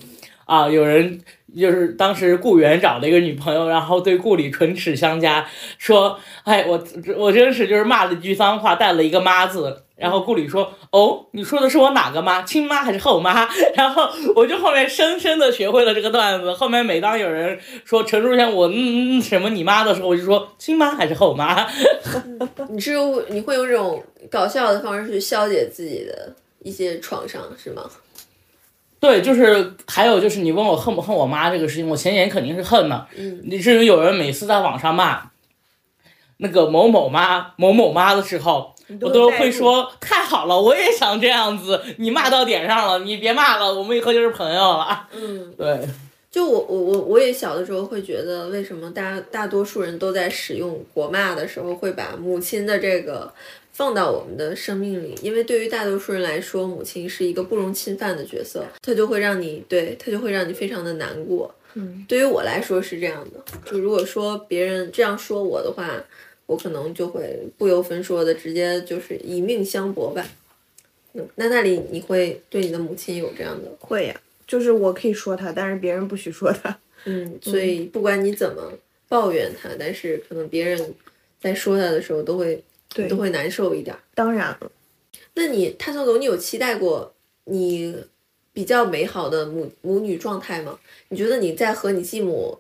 啊，有人。就是当时顾源找了一个女朋友，然后对顾里唇齿相加，说：“哎，我我真是就是骂了一句脏话，带了一个妈字。”然后顾里说：“哦，你说的是我哪个妈？亲妈还是后妈？” 然后我就后面深深的学会了这个段子。后面每当有人说陈淑娟我嗯嗯什么你妈的时候，我就说亲妈还是后妈。你是你会用这种搞笑的方式去消解自己的一些创伤，是吗？对，就是还有就是你问我恨不恨我妈这个事情，我前年肯定是恨的。嗯，至于有人每次在网上骂那个某某妈、某某妈的时候，我都会说太好了，我也想这样子。你骂到点上了，你别骂了，我们以后就是朋友了。嗯，对。就我我我我也小的时候会觉得，为什么大大多数人都在使用国骂的时候会把母亲的这个。放到我们的生命里，因为对于大多数人来说，母亲是一个不容侵犯的角色，她就会让你对她就会让你非常的难过。嗯，对于我来说是这样的，就如果说别人这样说我的话，我可能就会不由分说的直接就是以命相搏吧。嗯，那那里你会对你的母亲有这样的？会呀，就是我可以说她，但是别人不许说她。嗯，所以不管你怎么抱怨她，但是可能别人在说她的时候都会。对，都会难受一点。当然了，那你探索狗，你有期待过你比较美好的母母女状态吗？你觉得你在和你继母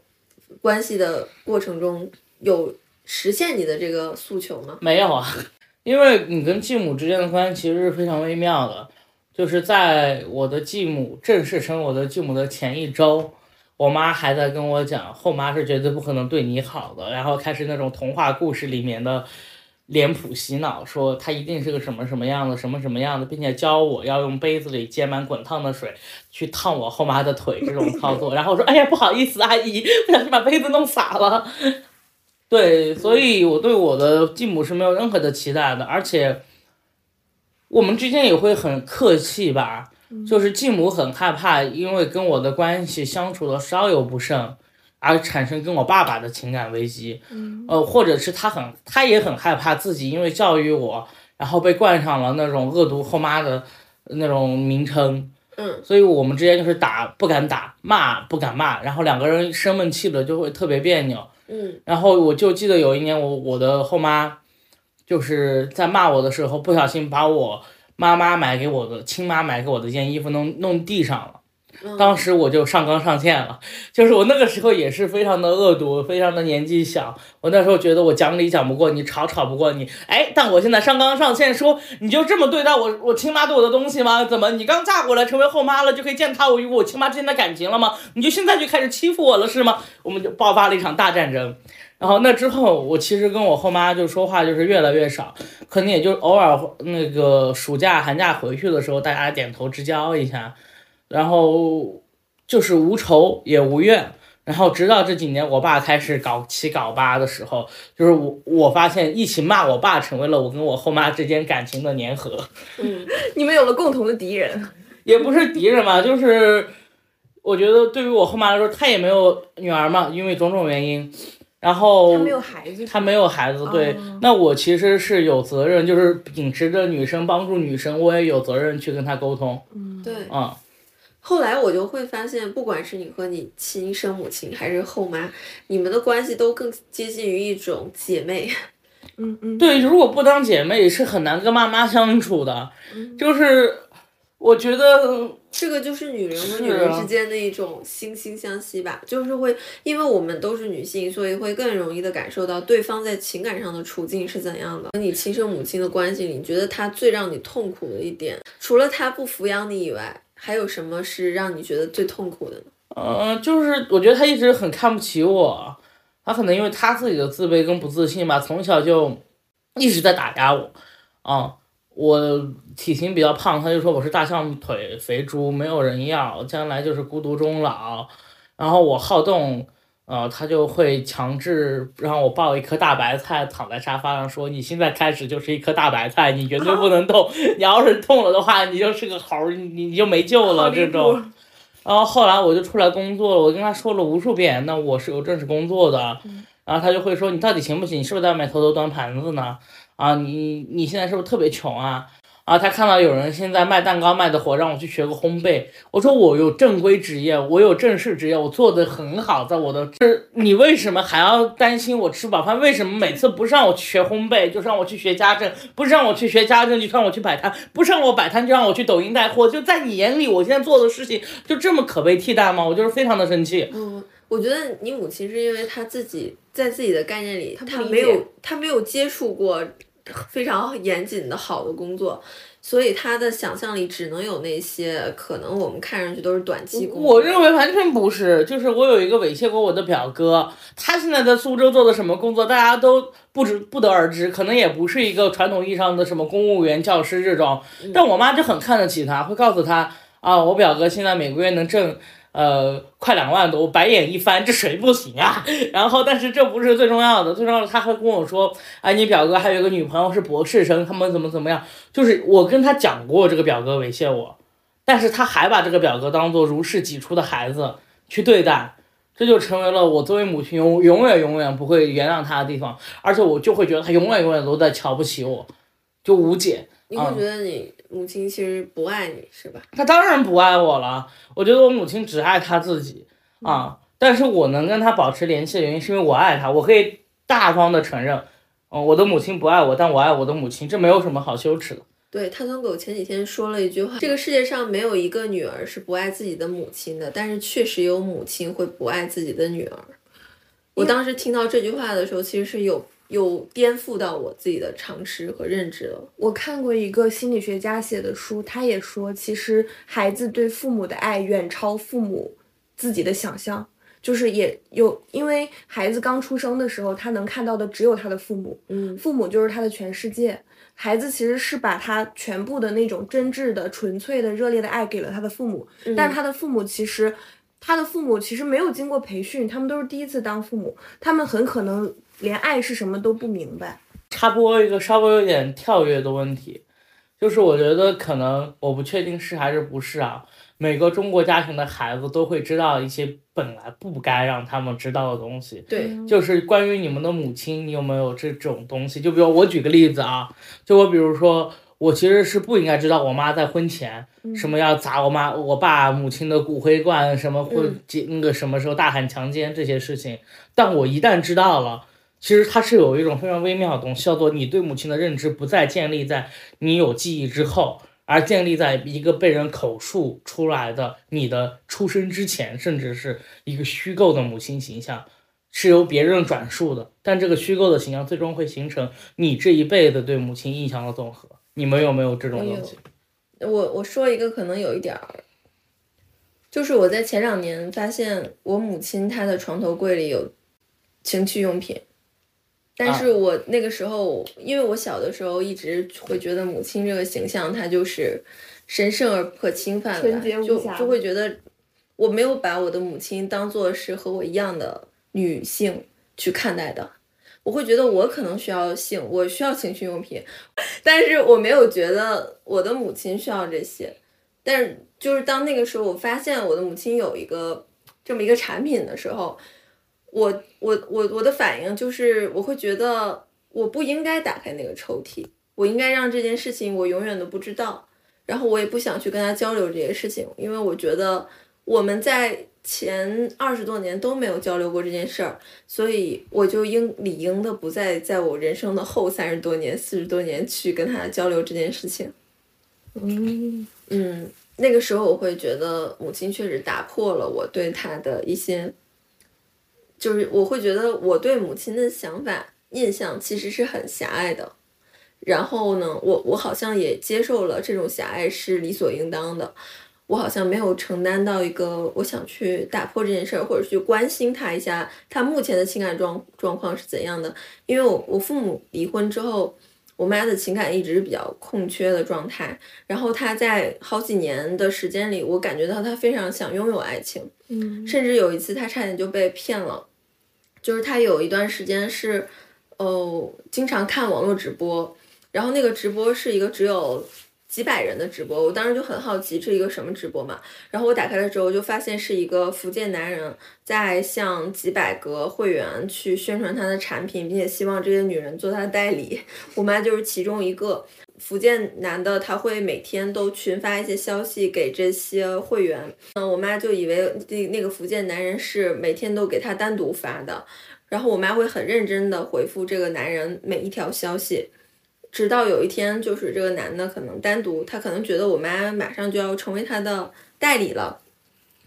关系的过程中有实现你的这个诉求吗？没有啊，因为你跟继母之间的关系其实是非常微妙的。就是在我的继母正式成为我的继母的前一周，我妈还在跟我讲，后妈是绝对不可能对你好的，然后开始那种童话故事里面的。脸谱洗脑，说他一定是个什么什么样的，什么什么样的，并且教我要用杯子里接满滚烫的水去烫我后妈的腿这种操作。然后我说：“哎呀，不好意思，阿姨，不小心把杯子弄洒了。”对，所以我对我的继母是没有任何的期待的，而且我们之间也会很客气吧。就是继母很害怕，因为跟我的关系相处的稍有不慎。而产生跟我爸爸的情感危机，呃，或者是他很，他也很害怕自己因为教育我，然后被冠上了那种恶毒后妈的那种名称，嗯，所以我们之间就是打不敢打，骂不敢骂，然后两个人生闷气了就会特别别扭，嗯，然后我就记得有一年我我的后妈就是在骂我的时候，不小心把我妈妈买给我的亲妈买给我的一件衣服弄弄地上了。当时我就上纲上线了，就是我那个时候也是非常的恶毒，非常的年纪小。我那时候觉得我讲理讲不过你，吵吵不过你，哎，但我现在上纲上线说，你就这么对待我我亲妈对我的东西吗？怎么你刚嫁过来成为后妈了，就可以践踏我与我亲妈之间的感情了吗？你就现在就开始欺负我了是吗？我们就爆发了一场大战争。然后那之后，我其实跟我后妈就说话就是越来越少，可能也就偶尔那个暑假寒假回去的时候，大家点头之交一下。然后就是无仇也无怨，然后直到这几年我爸开始搞七搞八的时候，就是我我发现一起骂我爸成为了我跟我后妈之间感情的粘合。嗯，你们有了共同的敌人，也不是敌人嘛，就是我觉得对于我后妈来说，她也没有女儿嘛，因为种种原因，然后她没有孩子，她没有孩子，对，那我其实是有责任，就是秉持着女生帮助女生，我也有责任去跟她沟通。嗯，对，嗯。后来我就会发现，不管是你和你亲生母亲，还是后妈，你们的关系都更接近于一种姐妹。嗯嗯，对，如果不当姐妹，是很难跟妈妈相处的。就是我觉得这个就是女人和女人之间的一种惺惺相惜吧。就是会，因为我们都是女性，所以会更容易的感受到对方在情感上的处境是怎样的。和你亲生母亲的关系里，你觉得她最让你痛苦的一点，除了她不抚养你以外？还有什么是让你觉得最痛苦的呢？嗯，就是我觉得他一直很看不起我，他可能因为他自己的自卑跟不自信吧，从小就一直在打压我。啊，我体型比较胖，他就说我是大象腿肥猪，没有人要，将来就是孤独终老。然后我好动，呃，他就会强制让我抱一颗大白菜，躺在沙发上说：“你现在开始就是一颗大白菜，你绝对不能动，你要是动了的话，你就是个猴，你你就没救了。”这种。然后后来我就出来工作了，我跟他说了无数遍，那我是有正式工作的。然后他就会说：“你到底行不行？你是不是在外面偷偷端盘子呢？啊，你你现在是不是特别穷啊？”啊，他看到有人现在卖蛋糕卖的火，让我去学个烘焙。我说我有正规职业，我有正式职业，我做的很好，在我的这，你为什么还要担心我吃不饱饭？为什么每次不是让我去学烘焙，就是让我去学家政？不是让我去学家政，就让我去摆摊？不是让我摆摊，就让我去抖音带货？就在你眼里，我现在做的事情就这么可被替代吗？我就是非常的生气。嗯，我觉得你母亲是因为她自己在自己的概念里，她没有她没有接触过。非常严谨的好的工作，所以他的想象力只能有那些可能我们看上去都是短期工。我认为完全不是，就是我有一个猥亵过我的表哥，他现在在苏州做的什么工作，大家都不知不得而知，可能也不是一个传统意义上的什么公务员、教师这种，但我妈就很看得起他，会告诉他啊，我表哥现在每个月能挣。呃，快两万多，我白眼一翻，这谁不行啊？然后，但是这不是最重要的，最重要的他还跟我说，哎，你表哥还有个女朋友是博士生，他们怎么怎么样？就是我跟他讲过这个表哥猥亵我，但是他还把这个表哥当做如释己出的孩子去对待，这就成为了我作为母亲永永远永远不会原谅他的地方，而且我就会觉得他永远永远都在瞧不起我，就无解。你会觉得你母亲其实不爱你是吧？她当然不爱我了。我觉得我母亲只爱她自己啊。但是我能跟她保持联系的原因是因为我爱她。我可以大方的承认，嗯，我的母亲不爱我，但我爱我的母亲，这没有什么好羞耻的。对，他跟狗前几天说了一句话：这个世界上没有一个女儿是不爱自己的母亲的，但是确实有母亲会不爱自己的女儿。我当时听到这句话的时候，其实是有。有颠覆到我自己的常识和认知了。我看过一个心理学家写的书，他也说，其实孩子对父母的爱远超父母自己的想象，就是也有，因为孩子刚出生的时候，他能看到的只有他的父母，嗯，父母就是他的全世界。孩子其实是把他全部的那种真挚的、纯粹的、热烈的爱给了他的父母，但他的父母其实，他的父母其实没有经过培训，他们都是第一次当父母，他们很可能。连爱是什么都不明白。插播一个稍微有点跳跃的问题，就是我觉得可能我不确定是还是不是啊。每个中国家庭的孩子都会知道一些本来不该让他们知道的东西。对，就是关于你们的母亲，你有没有这种东西？就比如我举个例子啊，就我比如说，我其实是不应该知道我妈在婚前什么要砸我妈、我爸母亲的骨灰罐，什么会那个什么时候大喊强奸这些事情，但我一旦知道了。其实它是有一种非常微妙的东西，叫做你对母亲的认知不再建立在你有记忆之后，而建立在一个被人口述出来的你的出生之前，甚至是一个虚构的母亲形象，是由别人转述的。但这个虚构的形象最终会形成你这一辈子对母亲印象的总和。你们有没有这种东西？我我说一个可能有一点儿，就是我在前两年发现我母亲她的床头柜里有情趣用品。但是我那个时候，因为我小的时候一直会觉得母亲这个形象，她就是神圣而不可侵犯的，就就会觉得我没有把我的母亲当做是和我一样的女性去看待的。我会觉得我可能需要性，我需要情趣用品，但是我没有觉得我的母亲需要这些。但是就是当那个时候，我发现我的母亲有一个这么一个产品的时候。我我我我的反应就是，我会觉得我不应该打开那个抽屉，我应该让这件事情我永远都不知道，然后我也不想去跟他交流这些事情，因为我觉得我们在前二十多年都没有交流过这件事儿，所以我就应理应的不再在我人生的后三十多年、四十多年去跟他交流这件事情。嗯嗯，那个时候我会觉得母亲确实打破了我对他的一些。就是我会觉得我对母亲的想法印象其实是很狭隘的，然后呢，我我好像也接受了这种狭隘是理所应当的，我好像没有承担到一个我想去打破这件事儿，或者去关心他一下，他目前的情感状状况是怎样的。因为我我父母离婚之后，我妈的情感一直是比较空缺的状态。然后她在好几年的时间里，我感觉到她非常想拥有爱情，嗯甚至有一次她差点就被骗了，就是他有一段时间是，哦，经常看网络直播，然后那个直播是一个只有几百人的直播，我当时就很好奇这是一个什么直播嘛，然后我打开了之后就发现是一个福建男人在向几百个会员去宣传他的产品，并且希望这些女人做他的代理，我妈就是其中一个。福建男的他会每天都群发一些消息给这些会员，嗯，我妈就以为那那个福建男人是每天都给他单独发的，然后我妈会很认真的回复这个男人每一条消息，直到有一天，就是这个男的可能单独，他可能觉得我妈马上就要成为他的代理了，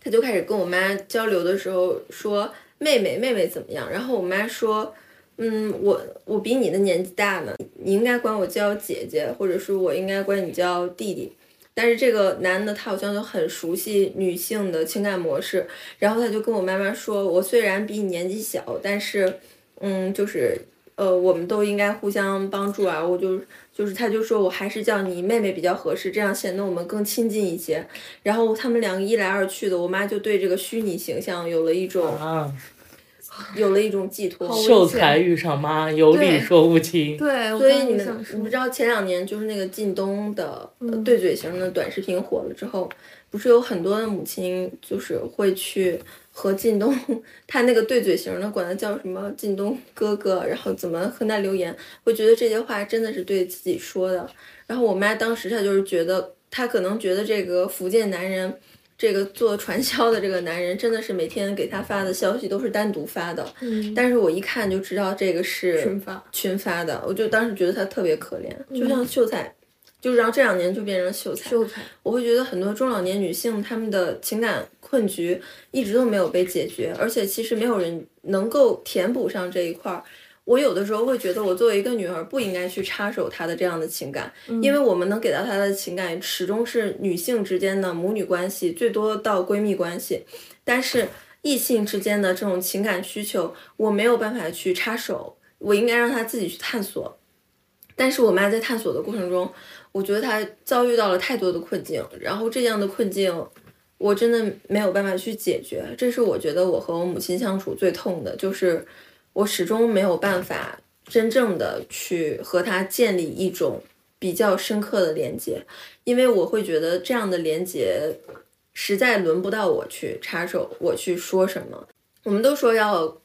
他就开始跟我妈交流的时候说：“妹妹，妹妹怎么样？”然后我妈说：“嗯，我我比你的年纪大呢，你应该管我叫姐姐，或者说我应该管你叫弟弟。”但是这个男的他好像就很熟悉女性的情感模式，然后他就跟我妈妈说：“我虽然比你年纪小，但是，嗯，就是呃，我们都应该互相帮助啊。”我就就是他就说我还是叫你妹妹比较合适，这样显得我们更亲近一些。然后他们两个一来二去的，我妈就对这个虚拟形象有了一种，有了一种寄托。秀才遇上妈，有理说不清。对，我所以你们你不知道前两年就是那个靳东的、对嘴型的短视频火了之后，不是有很多的母亲就是会去和靳东 他那个对嘴型的管他叫什么靳东哥哥，然后怎么和他留言，会觉得这些话真的是对自己说的。然后我妈当时她就是觉得，她可能觉得这个福建男人。这个做传销的这个男人真的是每天给他发的消息都是单独发的，嗯，但是我一看就知道这个是群发群发的，我就当时觉得他特别可怜，就像秀才，就是然后这两年就变成了秀才。秀才，我会觉得很多中老年女性她们的情感困局一直都没有被解决，而且其实没有人能够填补上这一块儿。我有的时候会觉得，我作为一个女儿不应该去插手她的这样的情感，因为我们能给到她的情感始终是女性之间的母女关系，最多到闺蜜关系，但是异性之间的这种情感需求，我没有办法去插手，我应该让她自己去探索。但是我妈在探索的过程中，我觉得她遭遇到了太多的困境，然后这样的困境，我真的没有办法去解决。这是我觉得我和我母亲相处最痛的，就是我始终没有办法真正的去和他建立一种比较深刻的连接，因为我会觉得这样的连接实在轮不到我去插手，我去说什么。我们都说要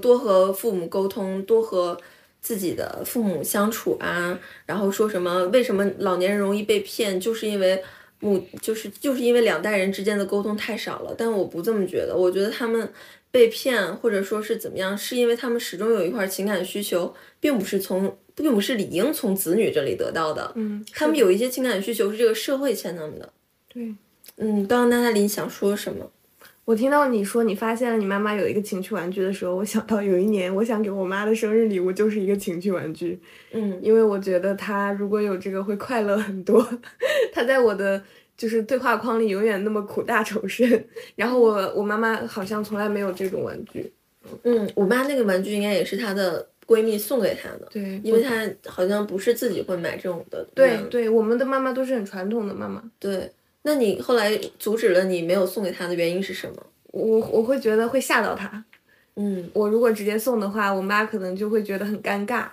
多和父母沟通，多和自己的父母相处啊，然后说什么为什么老年人容易被骗，就是因为母就是就是因为两代人之间的沟通太少了。但我不这么觉得，我觉得他们被骗或者说是怎么样，是因为他们始终有一块情感需求，并不是从并不是理应从子女这里得到的。嗯，他们有一些情感需求是这个社会欠他们的。对。嗯，刚刚娜塔莉想说什么？我听到你说你发现了你妈妈有一个情趣玩具的时候，我想到有一年我想给我妈的生日礼物就是一个情趣玩具，嗯因为我觉得她如果有这个会快乐很多。她在我的就是对话框里永远那么苦大仇深，然后我我妈妈好像从来没有这种玩具。嗯，我妈那个玩具应该也是她的闺蜜送给她的，对，因为她好像不是自己会买这种的。嗯对对，我们的妈妈都是很传统的妈妈。对。那你后来阻止了你没有送给他的原因是什么？我我会觉得会吓到他。嗯我如果直接送的话，我妈可能就会觉得很尴尬。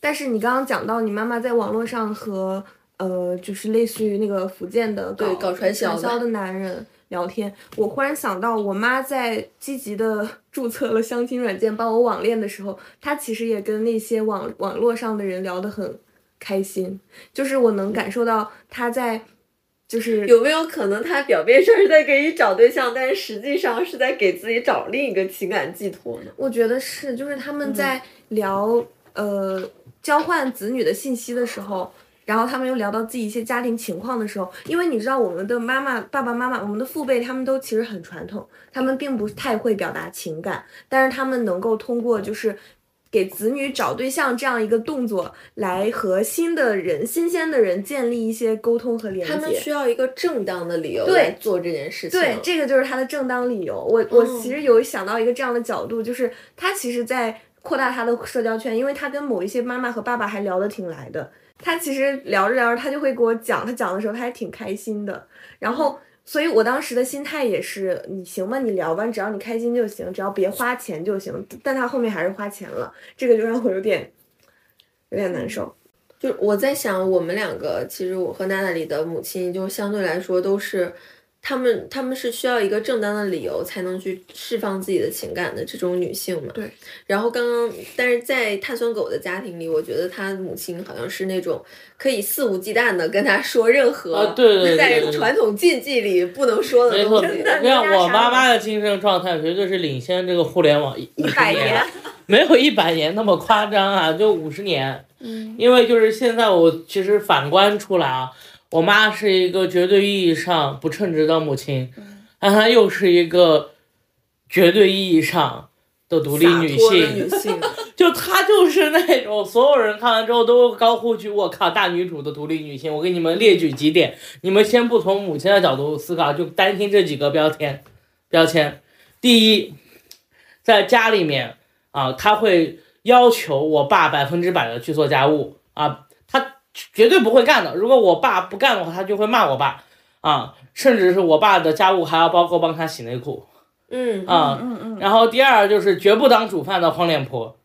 但是你刚刚讲到你妈妈在网络上和呃，就是类似于那个福建的对搞传销的销的男人聊天，我忽然想到，我妈在积极的注册了相亲软件帮我网恋的时候，她其实也跟那些网网络上的人聊得很开心，就是我能感受到她在。就是有没有可能他表面上是在给你找对象，但是实际上是在给自己找另一个情感寄托呢？我觉得是，就是他们在聊、呃交换子女的信息的时候，然后他们又聊到自己一些家庭情况的时候，因为你知道我们的妈妈、爸爸妈妈，我们的父辈他们都其实很传统，他们并不太会表达情感，但是他们能够通过就是给子女找对象这样一个动作，来和新的人、新鲜的人建立一些沟通和连接。他们需要一个正当的理由对来做这件事情。对，这个就是他的正当理由。我我嗯其实有想到一个这样的角度，就是他其实在扩大他的社交圈，因为他跟某一些妈妈和爸爸还聊得挺来的。他其实聊着聊着，他就会给我讲，他讲的时候他还挺开心的。然后，所以我当时的心态也是，你行吧，你聊吧，只要你开心就行，只要别花钱就行。但他后面还是花钱了，这个就让我有点有点难受。就我在想，我们两个其实我和娜娜里的母亲，就相对来说都是，他们他们是需要一个正当的理由才能去释放自己的情感的这种女性嘛。对。然后刚刚，但是在碳酸狗的家庭里，我觉得他母亲好像是那种可以肆无忌惮的跟他说任何啊对对对在对对传统禁忌里不能说的没错，东西。你看我妈妈的精神状态绝对是领先这个互联网一一百年年，没有一百年那么夸张啊，就五十年。嗯，因为就是现在我其实反观出来啊，我妈是一个绝对意义上不称职的母亲，但她又是一个绝对意义上的独立女性，女性，就她就是那种所有人看完之后都高呼句“我靠，大女主的独立女性”。我给你们列举几点，你们先不从母亲的角度思考，就单听这几个标签。标签，第一，在家里面啊，她会要求我爸百分之百的去做家务啊，她绝对不会干的。如果我爸不干的话，他就会骂我爸啊，甚至是我爸的家务还要包括帮他洗内裤。嗯啊，嗯嗯然后第二就是绝不当煮饭的黄脸婆，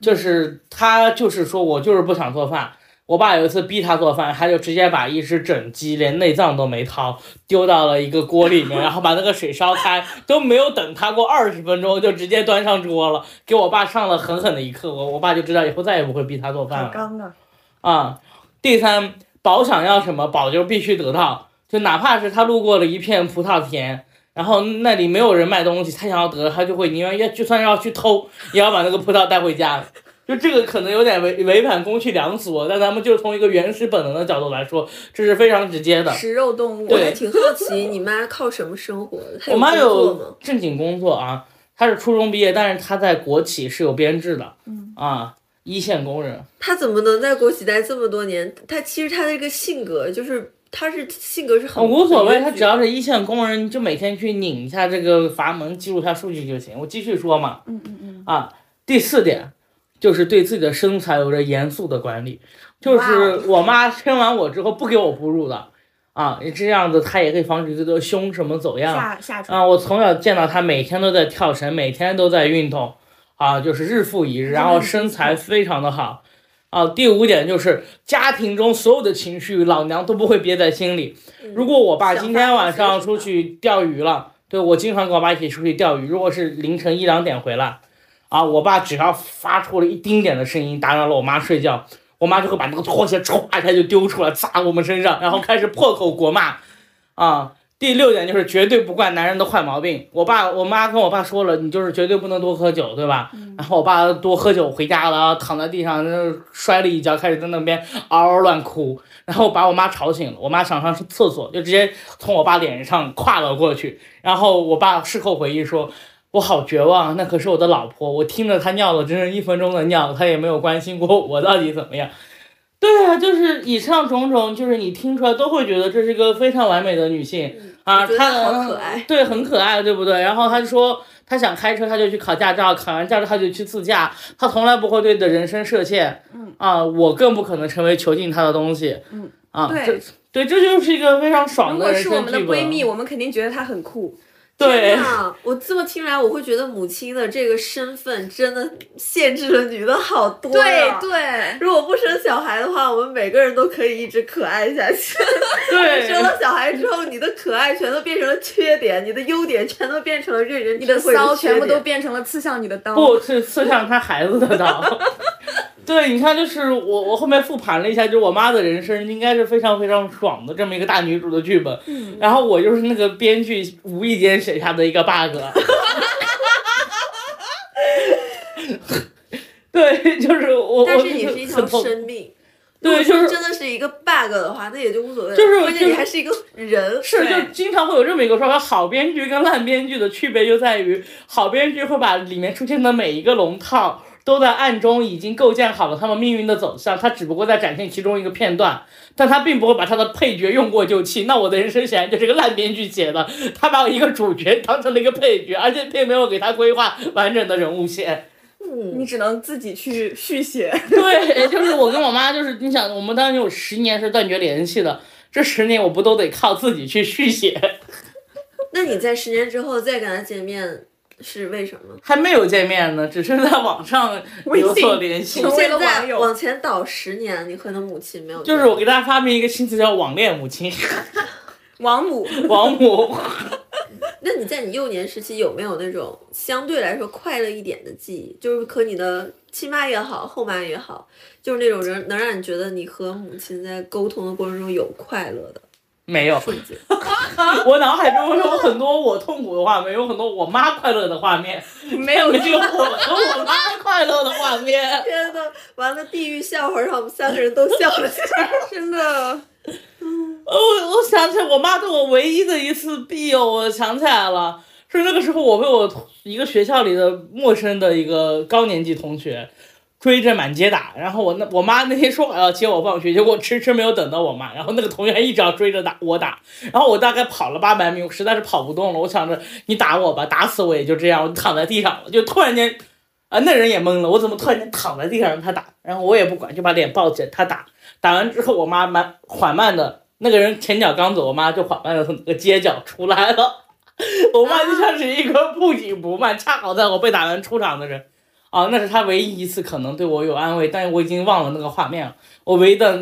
就是他就是说我就是不想做饭。我爸有一次逼他做饭，他就直接把一只整鸡连内脏都没掏丢到了一个锅里面，然后把那个水烧开，都没有等他过二十分钟就直接端上桌了，给我爸上了狠狠的一课。我我爸就知道以后再也不会逼他做饭了。好刚啊！啊，第三，宝想要什么，宝就必须得到，就哪怕是他路过了一片葡萄田，然后那里没有人卖东西，他想要得，他就会宁愿要就算要去偷，也要把那个葡萄带回家。就这个可能有点违违反公序良俗，但咱们就从一个原始本能的角度来说，这是非常直接的。食肉动物，我还对挺好奇你妈靠什么生活的？我妈有？正经工作啊，她是初中毕业，但是她在国企是有编制的，嗯啊，一线工人。他怎么能在国企待这么多年？他其实他这个性格就是，他是性格是很哦无所谓，他只要是一线工人，就每天去拧一下这个阀门，记录一下数据就行。我继续说嘛，嗯嗯嗯，啊，第四点就是对自己的身材有着严肃的管理，就是我妈生完我之后不给我哺乳的，啊，这样子她也可以防止自己的胸什么走样。下下床，啊，我从小见到她每天都在跳绳，每天都在运动，啊，就是日复一日，然后身材非常的好。啊，第五点就是家庭中所有的情绪，老娘都不会憋在心里。如果我爸今天晚上出去钓鱼了，对我经常跟我爸一起出去钓鱼，如果是凌晨一两点回来，啊，我爸只要发出了一丁点的声音打扰了我妈睡觉，我妈就会把那个拖鞋歘一下就丢出来砸我们身上，然后开始破口国骂，啊。第六点就是绝对不惯男人的坏毛病。我爸我妈跟我爸说了，你就是绝对不能多喝酒，对吧？然后我爸多喝酒回家了，躺在地上那摔了一跤，开始在那边嗷嗷乱哭，然后把我妈吵醒了。我妈想上厕所，就直接从我爸脸上跨了过去。然后我爸事后回忆说。我好绝望，那可是我的老婆，我听着她尿了整整一分钟的尿，她也没有关心过我到底怎么样。对啊，就是以上种种，就是你听出来都会觉得这是一个非常完美的女性、啊，她好可爱对，很可爱，对不对？然后她说她想开车，她就去考驾照，考完驾照她就去自驾，她从来不会对你的人生设限。嗯啊，我更不可能成为囚禁她的东西。嗯啊，对这对，这就是一个非常爽的人果是我们的。闺蜜，我们肯定觉得她很酷。对天，呐，我这么听来，我会觉得母亲的这个身份真的限制了女的好多对。对，如果不生小孩的话，我们每个人都可以一直可爱下去。对，生了小孩之后，你的可爱全都变成了缺点，你的优点全都变成了任人你的骚全部都变成了刺向你的刀。不是刺向他孩子的刀。对，你看，就是我我后面复盘了一下，就是我妈的人生应该是非常非常爽的这么一个大女主的剧本，嗯然后我就是那个编剧无意间写下的一个 bug。对，就是我，但是你是一条生命。对就是真的是一个 bug 的话，那也就无所谓。就是关键你还是一个人。是，就经常会有这么一个说法，好编剧跟烂编剧的区别就在于，好编剧会把里面出现的每一个龙套都在暗中已经构建好了他们命运的走向，他只不过在展现其中一个片段，但他并不会把他的配角用过就弃。那我的人生显然就是个烂编剧写的，他把我一个主角当成了一个配角，而且并没有给他规划完整的人物线。嗯，你只能自己去续写。对，就是我跟我妈，就是你想，我们当时有十年是断绝联系的，这十年我不都得靠自己去续写？那你在十年之后再跟他见面是为什么？还没有见面呢，只是在网上有所联系。从现在往前倒十年，你和你的母亲没有就是我给大家发明一个新词叫“网恋母亲 王母，”，王母。那你在你幼年时期有没有那种相对来说快乐一点的记忆？就是和你的亲妈也好，后妈也好，就是那种人能让你觉得你和母亲在沟通的过程中有快乐的没有，我脑海中有很多我痛苦的画面，有很多我妈快乐的画面，没有没有我和我妈快乐的画面。天呐，完了，地狱笑话让我们三个人都笑了起来。真的。哦，我我想起来，我妈对我唯一的一次庇佑，我想起来了，是那个时候我被我一个学校里的陌生的一个高年级同学追着满街打，然后我那我妈那天说好要接我放学，结果迟迟没有等到我妈，然后那个同学一直要追着打我打，然后我大概跑了八百米，我实在是跑不动了，我想着你打我吧，打死我也就这样，我躺在地上了，就突然间。啊，那人也懵了，我怎么突然间躺在地上让他打？然后我也不管，就把脸抱起来，他打。打完之后，我妈慢缓慢的，那个人前脚刚走，我妈就缓慢的从那个街角出来了。我妈就像是一个 不紧不慢，恰好在我被打完出场的人。啊，那是他唯一一次可能对我有安慰，但是我已经忘了那个画面了。我唯一的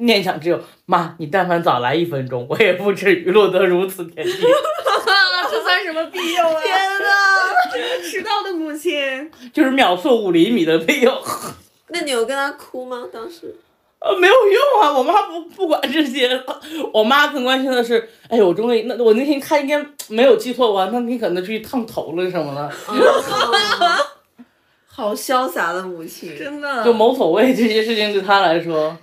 念想只有妈，你但凡早来一分钟，我也不至于落得如此田地。这算什么庇佑啊！天呐，迟到的母亲，就是秒速五厘米的庇佑。那你有跟他哭吗？当时？呃，没有用啊，我妈不不管这些，我妈更关心的是，哎，我终于那我那天她应该没有记错吧？那你可能去烫头了什么的，哦好潇洒的母亲。真的就无所谓这些事情对她来说，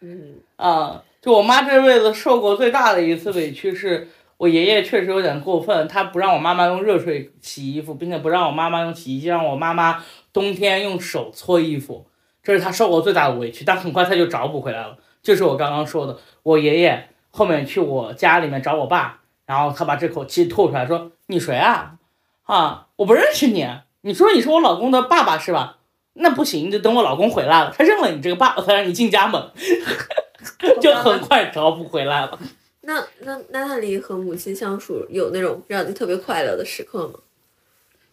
嗯，啊，就我妈这辈子受过最大的一次委屈是，我爷爷确实有点过分，他不让我妈妈用热水洗衣服，并且不让我妈妈用洗衣机，让我妈妈冬天用手搓衣服，这是他受过最大的委屈，但很快他就找补回来了。就是我刚刚说的，我爷爷后面去我家里面找我爸，然后他把这口气吐出来说：“你谁啊？啊，我不认识你。你说你是我老公的爸爸是吧？那不行，就等我老公回来了，他认了你这个爸爸，才让你进家门。”就很快找补回来了。那那娜塔莉和母亲相处有那种让你特别快乐的时刻吗？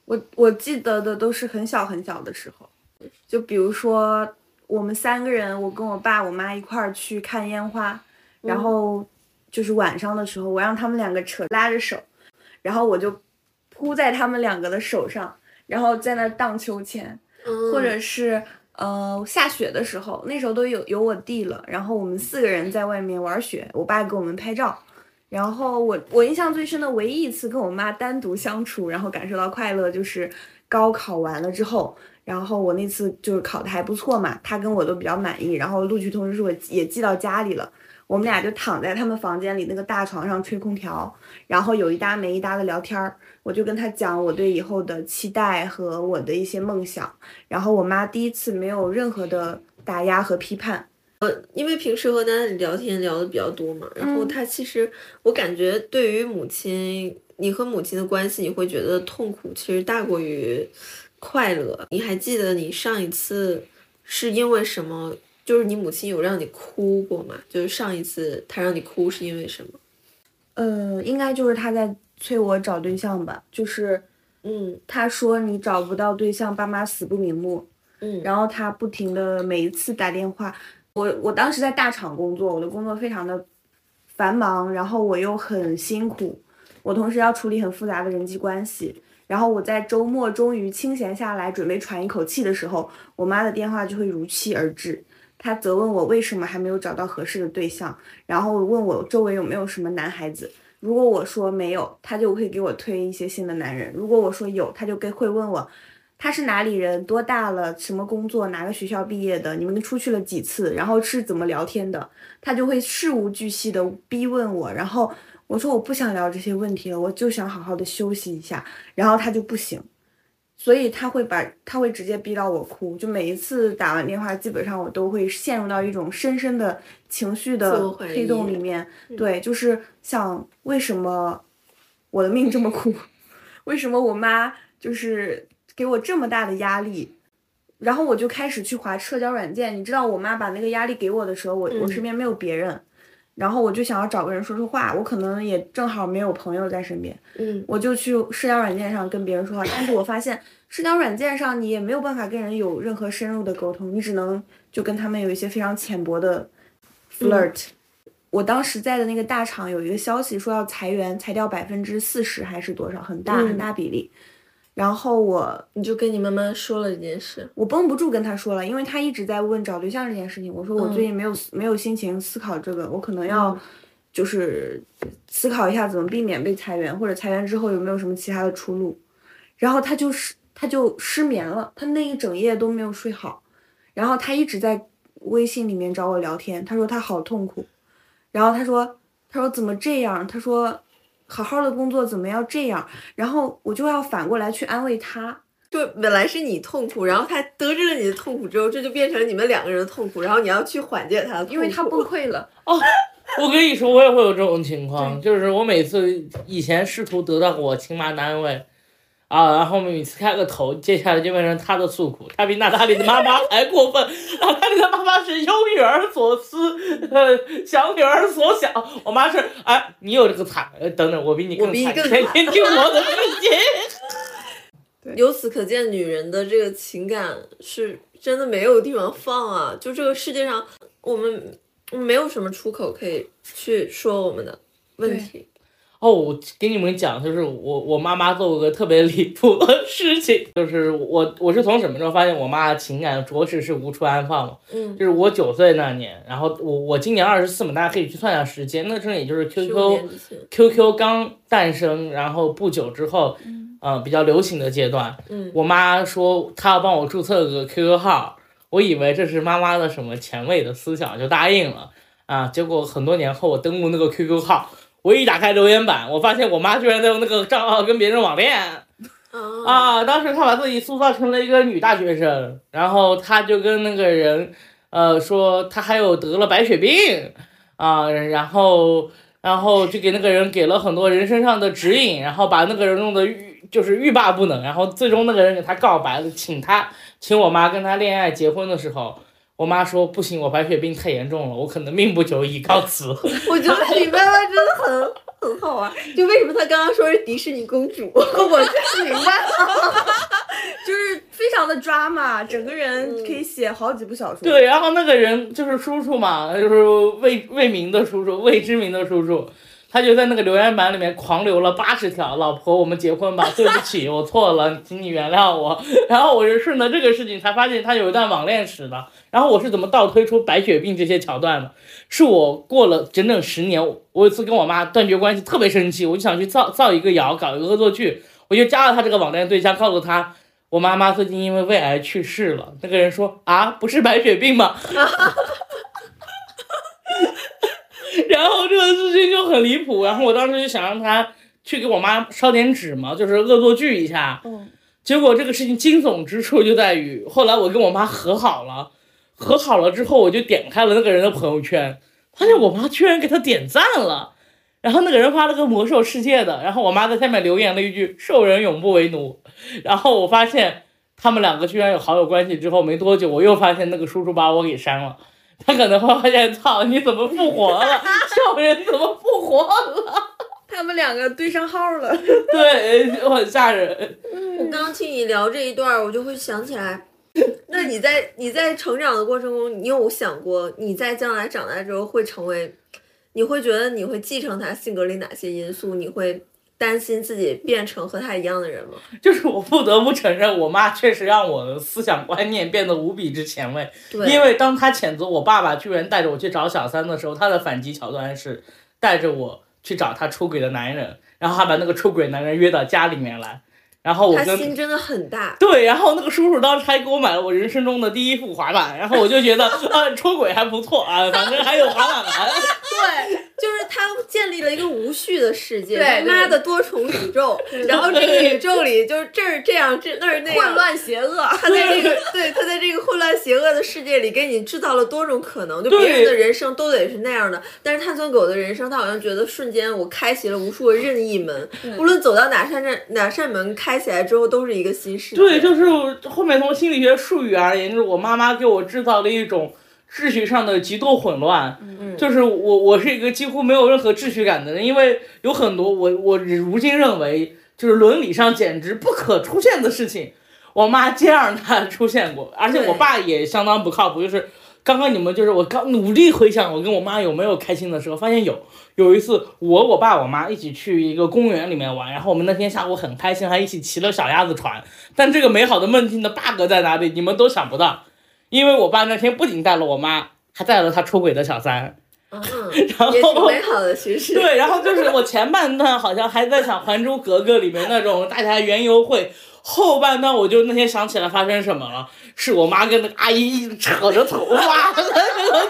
我我记得的都是很小很小的时候，就比如说我们三个人，我跟我爸我妈一块儿去看烟花，然后就是晚上的时候，我让他们两个扯拉着手，然后我就扑在他们两个的手上，然后在那儿荡秋千，嗯，或者是呃下雪的时候，那时候都有有我弟了，然后我们四个人在外面玩雪，我爸给我们拍照。然后我我印象最深的唯一一次跟我妈单独相处，然后感受到快乐，就是高考完了之后，然后我那次就是考的还不错嘛，她跟我都比较满意，然后录取通知书也寄到家里了，我们俩就躺在他们房间里那个大床上吹空调，然后有一搭没一搭的聊天儿，我就跟他讲我对以后的期待和我的一些梦想，然后我妈第一次没有任何的打压和批判，呃因为平时和娜塔莉聊天聊的比较多嘛，然后嗯她其实我感觉对于母亲，你和母亲的关系，你会觉得痛苦其实大过于快乐。你还记得你上一次是因为什么？就是你母亲有让你哭过吗？就是上一次她让你哭是因为什么？呃，应该就是她在催我找对象吧，就是嗯她说你找不到对象，爸妈死不瞑目，嗯，然后她不停的每一次打电话，我我当时在大厂工作，我的工作非常的繁忙，然后我又很辛苦，我同时要处理很复杂的人际关系，然后我在周末终于清闲下来，准备喘一口气的时候，我妈的电话就会如期而至。他责问我为什么还没有找到合适的对象，然后问我周围有没有什么男孩子。如果我说没有，他就会给我推一些新的男人；如果我说有，他就跟会问我他是哪里人，多大了，什么工作，哪个学校毕业的，你们出去了几次，然后是怎么聊天的，他就会事无巨细的逼问我，然后我说我不想聊这些问题了，我就想好好的休息一下，然后他就不行，所以他会把他会直接逼到我哭，就每一次打完电话，基本上我都会陷入到一种深深的情绪的黑洞里面。对，就是想为什么我的命这么苦？为什么我妈就是给我这么大的压力？然后我就开始去划社交软件。你知道，我妈把那个压力给我的时候，我我嗯身边没有别人，然后我就想要找个人说说话。我可能也正好没有朋友在身边，嗯我就去社交软件上跟别人说话。但是我发现社交软件上你也没有办法跟人有任何深入的沟通，你只能就跟他们有一些非常浅薄的 flirt。我当时在的那个大厂有一个消息说要裁员，裁掉百分之四十还是多少，很大嗯很大比例。然后我你就跟你妈妈说了这件事。我绷不住跟他说了，因为他一直在问找对象这件事情。我说我最近没有、没有心情思考这个，我可能要就是思考一下怎么避免被裁员，或者裁员之后有没有什么其他的出路。然后他就是他就失眠了，他那一整夜都没有睡好，然后他一直在微信里面找我聊天，他说他好痛苦，然后他说他说怎么这样，他说好好的工作怎么要这样，然后我就要反过来去安慰他。就本来是你痛苦，然后他得知了你的痛苦之后，这就变成了你们两个人的痛苦，然后你要去缓解他的痛苦，因为他崩溃了，哦我跟你说，我也会有这种情况，就是我每次以前试图得到我亲妈的安慰，啊，然后我们每次开个头，接下来就变成他的诉苦，他比娜塔莉的妈妈 还过分，娜塔莉的妈妈是忧女儿所思，呃，想女儿所想，我妈是，哎，你有这个惨，呃，等等，我比你更惨，我比你更天天听我的事情。由此可见，女人的这个情感是真的没有地方放啊！就这个世界上，我们没有什么出口可以去说我们的问题。哦，我给你们讲，就是我我妈妈做过个特别离谱的事情，就是我我是从什么时候发现我妈的情感着实是无处安放嘛？嗯，就是我九岁那年，然后我我今年二十四嘛，大家可以去算一下时间，那时候也就是 QQ，QQ 刚诞生，然后不久之后，呃，比较流行的阶段，嗯我妈说她要帮我注册个 QQ 号，我以为这是妈妈的什么前卫的思想，就答应了啊。结果很多年后，我登录那个 QQ 号，我一打开留言板，我发现我妈居然在用那个账号跟别人网恋啊啊！当时她把自己塑造成了一个女大学生，然后她就跟那个人，呃，说她还有得了白血病啊，然后。然后就给那个人给了很多人身上的指引，然后把那个人弄得欲就是欲罢不能，然后最终那个人给她告白了，请她请我妈跟她恋爱结婚的时候，我妈说不行，我白血病太严重了，我可能命不久矣，告辞。我觉得你妈妈真的很很好玩。就为什么她刚刚说是迪士尼公主，我就明白了。就是非常的 drama，整个人可以写好几部小说。对，然后那个人就是叔叔嘛，就是未未名的叔叔，未知名的叔叔，他就在那个留言板里面狂留了八十条，老婆，我们结婚吧，对不起，我错了，请你原谅我。然后我就顺着这个事情才发现他有一段网恋史的。然后我是怎么倒推出白血病这些桥段的？是我过了整整十年，我有一次跟我妈断绝关系，特别生气，我就想去造造一个谣，搞一个恶作剧，我就加了他这个网恋对象，告诉他。我妈妈最近因为胃癌去世了。那个人说啊，不是白血病吗？然后这个事情就很离谱，然后我当时就想让他去给我妈烧点纸嘛，就是恶作剧一下。嗯，结果这个事情惊悚之处就在于，后来我跟我妈和好了，和好了之后，我就点开了那个人的朋友圈，发现我妈居然给他点赞了。然后那个人发了个魔兽世界的，然后我妈在下面留言了一句“兽人永不为奴”，然后我发现他们两个居然有好友关系。之后没多久，我又发现那个叔叔把我给删了。他可能会发现，操，你怎么复活了？兽人怎么复活了？他们两个对上号了。对，就很吓人。我刚刚听你聊这一段，我就会想起来，那你在你在成长的过程中，你有想过你在将来长大之后会成为，你会觉得你会继承他性格里哪些因素？你会担心自己变成和他一样的人吗？就是我不得不承认，我妈确实让我的思想观念变得无比之前卫。对，因为当她谴责我爸爸居然带着我去找小三的时候，她的反击桥段是带着我去找她出轨的男人，然后还把那个出轨男人约到家里面来，然后我跟他心真的很大。对，然后那个叔叔当时还给我买了我人生中的第一副滑板，然后我就觉得啊，出轨还不错啊，反正还有滑板玩。对，就是他建立了一个无序的世界，对他妈的多重宇宙，然后这个宇宙里就是这儿这样，这那儿那样，混乱邪恶。他在这个对他在这个混乱邪恶的世界里给你制造了多种可能，就别人的人生都得是那样的，但是碳酸狗的人生，他好像觉得瞬间我开启了无数个任意门，无论走到哪扇扇哪扇门开起来之后，都是一个新世界。对，就是后面从心理学术语而言，就是我妈妈给我制造了一种秩序上的极度混乱。嗯就是我我是一个几乎没有任何秩序感的人，因为有很多我我如今认为就是伦理上简直不可出现的事情，我妈接让它出现过，而且我爸也相当不靠谱，就是。刚刚你们就是我刚努力回想我跟我妈有没有开心的时候，发现有有一次我我爸我妈一起去一个公园里面玩，然后我们那天下午很开心，还一起骑了小鸭子船。但这个美好的梦境的 bug 在哪里？你们都想不到，因为我爸那天不仅带了我妈，还带了他出轨的小三。嗯，然后美好的，其实。对，然后就是我前半段好像还在想《还珠格格》里面那种大家园游会，后半段我就那天想起来发生什么了，是我妈跟那个阿姨扯着头发在那个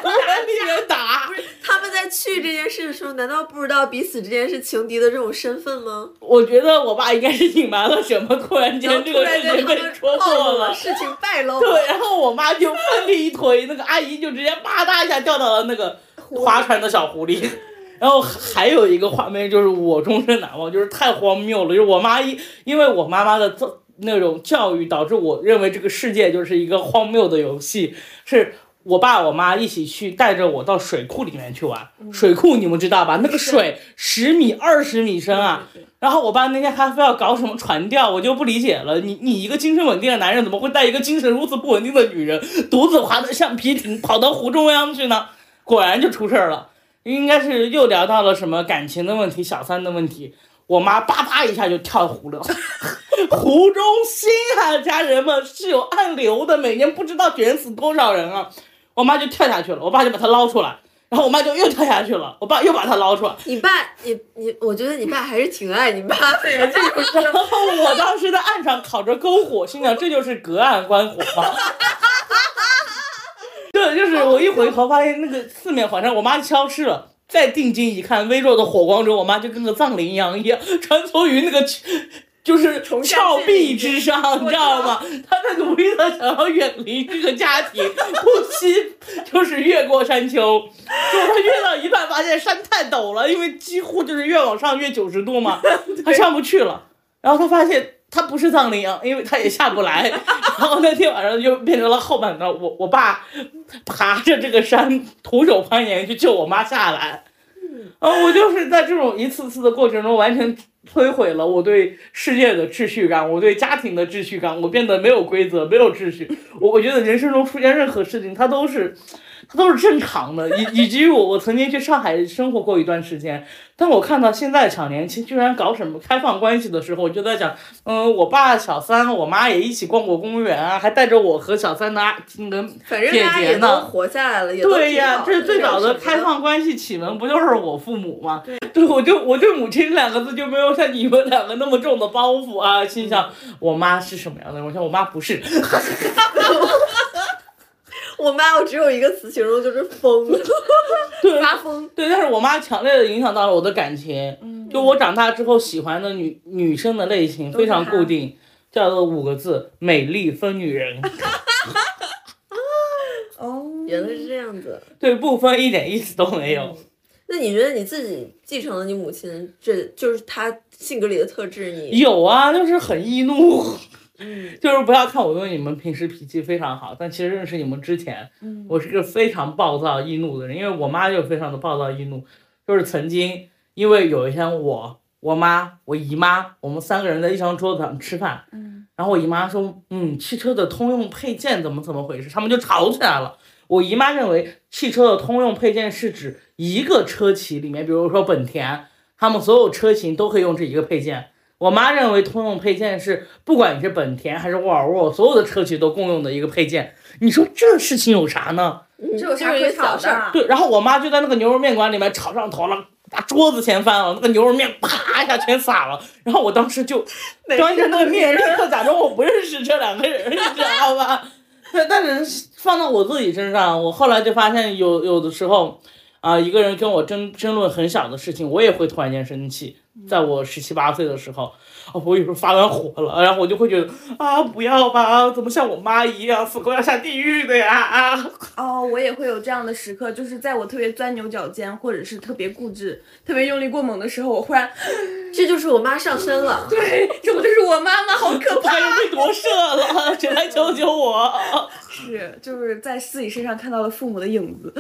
里面打。他们在去这件事的时候，难道不知道彼此之间是情敌的这种身份吗？我觉得我爸应该是隐瞒了什么，突然间这个事情被戳破了。事情败露了。对，然后我妈就奋力一推，那个阿姨就直接啪嗒一下掉到了那个划船的小湖里。然后还有一个画面就是我终身难忘，就是太荒谬了，就是我妈一因为我妈妈的这那种教育，导致我认为这个世界就是一个荒谬的游戏，是。我爸我妈一起去带着我到水库里面去玩，水库你们知道吧？那个水十米、二十米深啊，然后我爸那天还非要搞什么船钓，我就不理解了。你你一个精神稳定的男人，怎么会带一个精神如此不稳定的女人，独自划着橡皮艇跑到湖中央去呢？果然就出事儿了，应该是又聊到了什么感情的问题、小三的问题。我妈叭叭一下就跳湖了，湖中心啊，家人们是有暗流的，每年不知道卷死多少人啊。我妈就跳下去了，我爸就把她捞出来，然后我妈就又跳下去了，我爸又把她捞出来。你爸，你你，我觉得你爸还是挺爱你妈的呀，这种事儿。然后我当时在岸上烤着篝火，心想这就是隔岸观火嘛。对，就是我一回头发现那个四面环山，我妈消失了。再定睛一看，微弱的火光中，我妈就跟个藏羚羊一样穿梭于那个 就是峭壁之上，你知道吗？她在努力的想要远离这个家庭，不惜就是越过山丘。结果她越到一半，发现山太陡了，因为几乎就是越往上越九十度嘛，她上不去了。然后她发现她不是藏羚羊，因为她也下不来。然后那天晚上就变成了后半段，我我爸爬着这个山徒手攀岩去救我妈下来。啊我就是在这种一次次的过程中，完全摧毁了我对世界的秩序感，我对家庭的秩序感，我变得没有规则，没有秩序。我我觉得人生中出现任何事情，它都是，它都是正常的。以 以及于我我曾经去上海生活过一段时间，当我看到现在小年轻居然搞什么开放关系的时候，我就在想，嗯，我爸小三，我妈也一起逛过公园啊，还带着我和小三的阿那个反正姐大家也都姐呢。活下来了，也对呀，好这是最早的开放关系启蒙，不就是我父母吗？对，我就我对母亲两个字就没有像你们两个那么重的包袱啊。心想我妈是什么样的人？我想我妈不是。我妈，我只有一个词形容，就是疯，对发疯。对，但是我妈强烈的影响到了我的感情。嗯就我长大之后喜欢的女女生的类型非常固定，叫做五个字：美丽疯女人。哦，原来是这样子。对，不分一点意思都没有。那你觉得你自己继承了你母亲，这就是她性格里的特质？你有啊，就是很易怒。嗯就是不要看我对你们平时脾气非常好，但其实认识你们之前，嗯我是个非常暴躁易怒的人，因为我妈就非常的暴躁易怒，就是曾经因为有一天我、我妈、我姨妈，我们三个人在一张桌子上吃饭，嗯然后我姨妈说，嗯，汽车的通用配件怎么怎么回事，他们就吵起来了。我姨妈认为汽车的通用配件是指一个车企里面，比如说本田，他们所有车型都可以用这一个配件。我妈认为通用配件是不管你是本田还是沃尔沃，所有的车企都共用的一个配件。你说这事情有啥呢？这有啥可事的？对，然后我妈就在那个牛肉面馆里面吵上头了，把桌子掀翻了，那个牛肉面啪一下全洒了。然后我当时就 端着那个面，立刻假装我不认识这两个人，你知道吧？但但是放到我自己身上，我后来就发现有有的时候，啊，一个人跟我争争论很小的事情，我也会突然间生气。在我十七八岁的时候，哦，我有时候发完火了，然后我就会觉得啊，不要吧，怎么像我妈一样，死后要下地狱的呀啊！哦，我也会有这样的时刻，就是在我特别钻牛角尖，或者是特别固执、特别用力过猛的时候，我忽然，这就是我妈上身了。对，这不就是我妈妈？好可怕！我又被夺舍了，谁来救救我？是，就是在自己身上看到了父母的影子。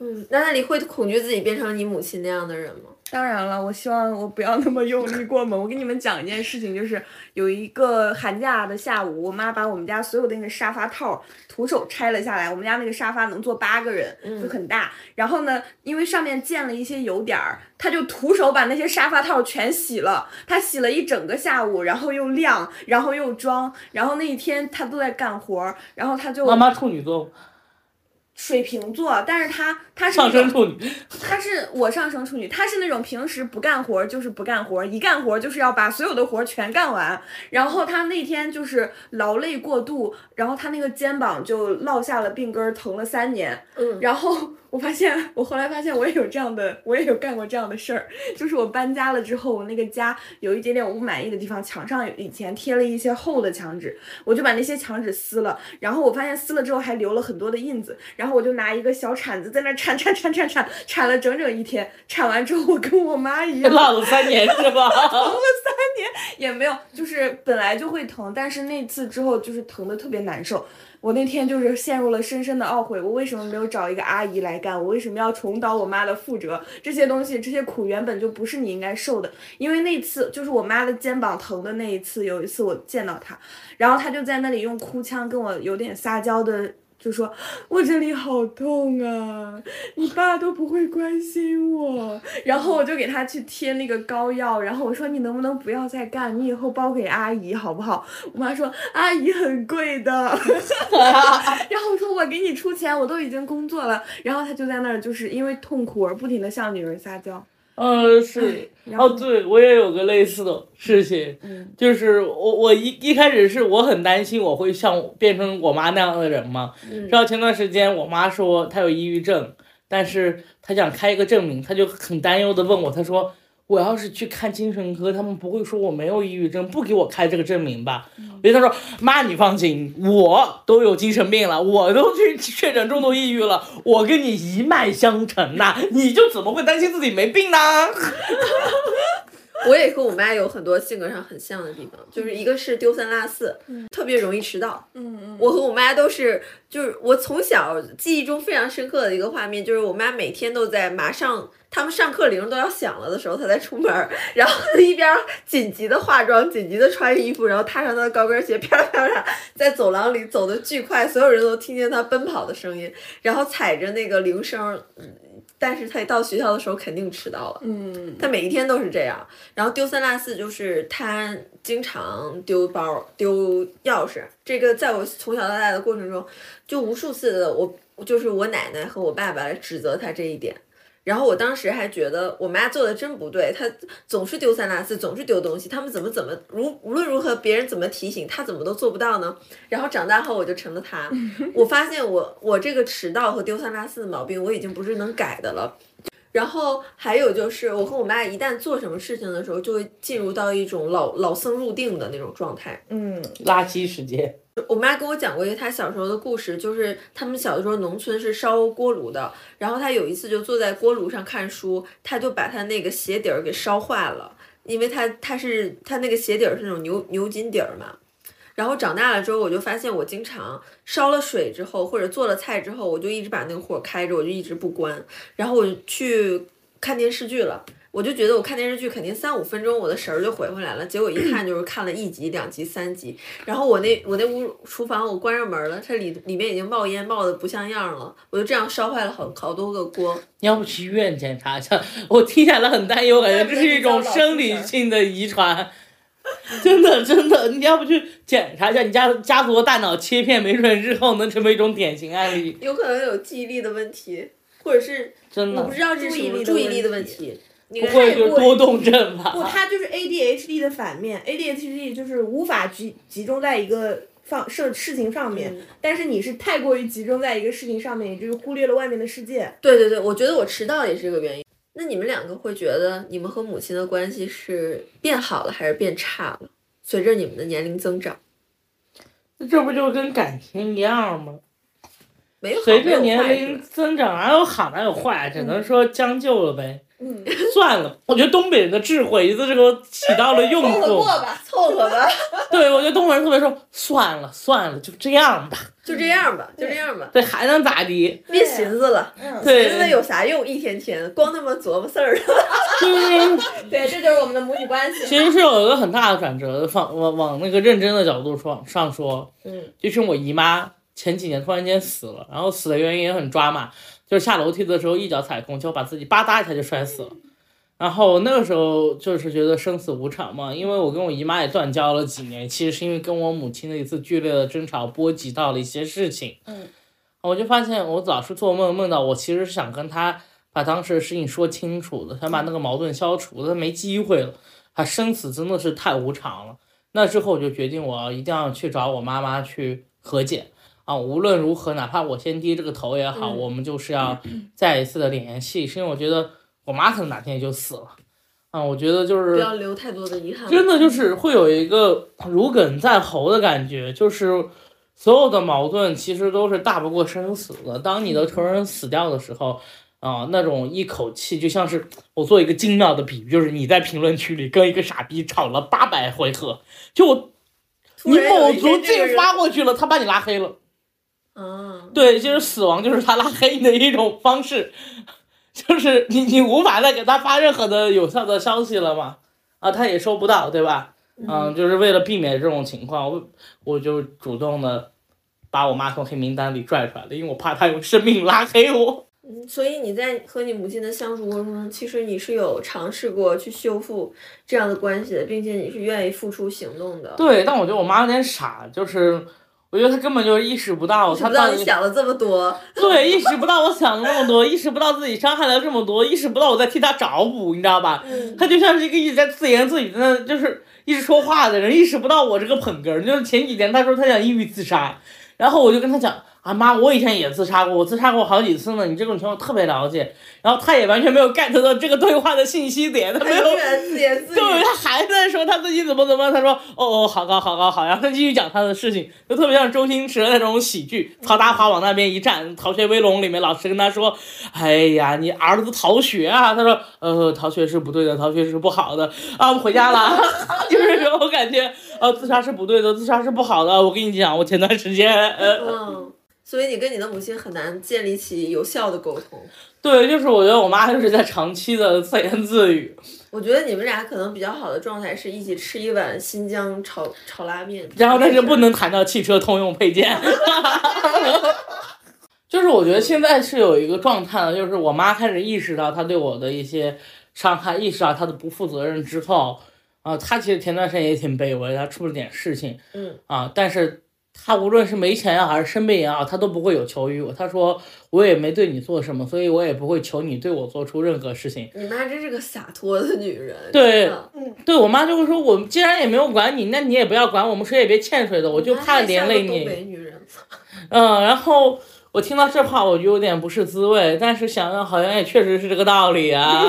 嗯，那那你会恐惧自己变成你母亲那样的人吗？当然了，我希望我不要那么用力过猛。我给你们讲一件事情，就是有一个寒假的下午，我妈把我们家所有的那个沙发套徒手拆了下来。我们家那个沙发能坐八个人，就很大。然后呢，因为上面溅了一些油点儿，她就徒手把那些沙发套全洗了。她洗了一整个下午，然后又晾，然后又装。然后那一天她都在干活，然后她就妈妈处女座。水瓶座，但是他他是上升处女，他是我上升处女，他是那种平时不干活就是不干活，一干活就是要把所有的活全干完。然后他那天就是劳累过度，然后他那个肩膀就落下了病根，疼了三年。嗯，然后。我发现，我后来发现，我也有这样的，我也有干过这样的事儿。就是我搬家了之后，我那个家有一点点我不满意的地方，墙上以前贴了一些厚的墙纸，我就把那些墙纸撕了。然后我发现撕了之后还留了很多的印子，然后我就拿一个小铲子在那铲铲铲铲铲，铲了整整一天。铲完之后，我跟我妈一样，浪了三年是吧？疼了三年也没有，就是本来就会疼，但是那次之后就是疼的特别难受。我那天就是陷入了深深的懊悔，我为什么没有找一个阿姨来干？我为什么要重蹈我妈的覆辙？这些东西，这些苦原本就不是你应该受的。因为那次就是我妈的肩膀疼的那一次，有一次我见到她，然后她就在那里用哭腔跟我有点撒娇的。就说我这里好痛啊，你爸都不会关心我，然后我就给他去贴那个膏药，然后我说你能不能不要再干，你以后包给阿姨好不好？我妈说阿姨很贵的，然后我说我给你出钱，我都已经工作了，然后他就在那儿就是因为痛苦而不停的向女人撒娇。嗯，是，哦，对我也有个类似的事情，就是我我一一开始是我很担心我会像变成我妈那样的人嘛，然后前段时间我妈说她有抑郁症，但是她想开一个证明，她就很担忧的问我，她说。我要是去看精神科，他们不会说我没有抑郁症，不给我开这个证明吧？所以他说：“妈，你放心，我都有精神病了，我都去确诊重度抑郁了，我跟你一脉相承呐，你就怎么会担心自己没病呢？” 我也和我妈有很多性格上很像的地方，就是一个是丢三落四，特别容易迟到。嗯嗯，我和我妈都是，就是我从小记忆中非常深刻的一个画面，就是我妈每天都在马上。他们上课铃都要响了的时候，他才出门，然后一边紧急的化妆，紧急的穿衣服，然后踏上他的高跟鞋，啪啪啪，在走廊里走的巨快，所有人都听见他奔跑的声音，然后踩着那个铃声，但是他一到学校的时候肯定迟到了。嗯，他每一天都是这样，然后丢三落四，就是他经常丢包、丢钥匙，这个在我从小到大的过程中，就无数次的我，就是我奶奶和我爸爸来指责他这一点。然后我当时还觉得我妈做的真不对，她总是丢三落四，总是丢东西。他们怎么怎么如无论如何别人怎么提醒她怎么都做不到呢？然后长大后我就成了她。我发现我我这个迟到和丢三落四的毛病我已经不是能改的了。然后还有就是我和我妈一旦做什么事情的时候，就会进入到一种老老僧入定的那种状态。嗯，垃圾时间。我妈跟我讲过一个她小时候的故事，就是他们小的时候农村是烧锅炉的，然后她有一次就坐在锅炉上看书，她就把她那个鞋底儿给烧坏了，因为她她是她那个鞋底儿是那种牛牛筋底儿嘛。然后长大了之后，我就发现我经常烧了水之后，或者做了菜之后，我就一直把那个火开着，我就一直不关，然后我就去看电视剧了。我就觉得我看电视剧肯定三五分钟我的神儿就回回来了，结果一看就是看了一集、两集、三集。然后我那我那屋厨房我关上门了，它里里面已经冒烟冒的不像样了，我就这样烧坏了好好多个锅。你要不去医院检查一下？我听起来很担忧，感觉这是一种生理性的遗传。真的真的，你要不去检查一下？你家家族的大脑切片，没准日后能成为一种典型案例。有可能有记忆力的问题，或者是真的我不知道这是什么注意力的问题。不会就是多动症吧？不，它就是 ADHD 的反面。ADHD 就是无法集集中在一个放事事情上面，嗯但是你是太过于集中在一个事情上面，也就是忽略了外面的世界。对对对，我觉得我迟到也是这个原因。那你们两个会觉得你们和母亲的关系是变好了还是变差了？随着你们的年龄增长，这不就跟感情一样吗？没有随着年龄增长，哪有好哪有坏，只能说将就了呗。嗯，算了，我觉得东北人的智慧一次这个起到了用处。吧。凑合吧，对，我觉得东北人特别说算了算了，就这样吧，就这样吧，就这样吧，对，还能咋地？别寻思了，嗯，对寻思有啥用？一天天光他妈琢磨事儿 对，这就是我们的母女关系。其实是有一个很大的转折，放往往那个认真的角度说上说，嗯，就是我姨妈前几年突然间死了，然后死的原因也很抓马，就是下楼梯的时候一脚踩空，就把自己吧嗒一下就摔死了。然后那个时候就是觉得生死无常嘛，因为我跟我姨妈也断交了几年，其实是因为跟我母亲的一次剧烈的争吵波及到了一些事情。嗯，我就发现我老是做梦梦到我其实是想跟她把当时的事情说清楚的，想把那个矛盾消除，但没机会了。她生死真的是太无常了。那之后我就决定，我要一定要去找我妈妈去和解啊！无论如何，哪怕我先低这个头也好，嗯我们就是要再一次的联系，是因为我觉得我妈可能哪天也就死了啊！我觉得就是不要留太多的遗憾。真的就是会有一个如鲠在喉的感觉，就是所有的矛盾其实都是大不过生死的。当你的仇人死掉的时候，啊、那种一口气就像是我做一个精妙的比喻，就是你在评论区里跟一个傻逼吵了八百回合，就我你某族劲发过去了，他把你拉黑了。啊，对，就是死亡，就是他拉黑你的一种方式，就是你你无法再给他发任何的有效的消息了嘛，啊，他也收不到，对吧？嗯，就是为了避免这种情况，我我就主动的把我妈从黑名单里拽出来了，因为我怕她用生命拉黑我。嗯所以你在和你母亲的相处过程中，其实你是有尝试过去修复这样的关系的，并且你是愿意付出行动的。对，但我觉得我妈有点傻，就是我觉得他根本就意识不到，不知道她到底你想了这么多，对，意识不到我想了那么多，意识不到自己伤害了这么多，意识不到我在替他找补，你知道吧？嗯他就像是一个一直在自言自语的，就是一直说话的人，意识不到我这个捧哏。就是前几天他说他想抑郁自杀，然后我就跟他讲啊妈，我以前也自杀过，我自杀过好几次呢，你这种情况特别了解。然后他也完全没有 get 到这个对话的信息点，他他没有永远自言自语。对，他还在说他自己怎么怎么，他说哦哦，好高好高好，然后他继续讲他的事情，就特别像周星驰的那种喜剧。曹达华往那边一站，《逃学威龙》里面老师跟他说：“哎呀，你儿子逃学啊？”他说：“呃，逃学是不对的，逃学是不好的啊，我们回家了。”就是这种感觉，呃，自杀是不对的，自杀是不好的。我跟你讲，我前段时间，呃，嗯，所以你跟你的母亲很难建立起有效的沟通。对，就是我觉得我妈就是在长期的自言自语。我觉得你们俩可能比较好的状态是一起吃一碗新疆炒炒拉面，然后但是不能谈到汽车通用配件。就是我觉得现在是有一个状态了，就是我妈开始意识到她对我的一些伤害，意识到她的不负责任之后，啊、她其实前段时间也挺卑微，她出了点事情，嗯啊，但是她无论是没钱也好，还是生病也好，他都不会有求于我。他说我也没对你做什么，所以我也不会求你对我做出任何事情。你妈真是个洒脱的女人。对嗯对我妈就会说，我既然也没有管你，那你也不要管我们，谁也别欠谁的，我就怕连累你。东北女人。嗯，然后我听到这话我就有点不是滋味，但是想想好像也确实是这个道理啊。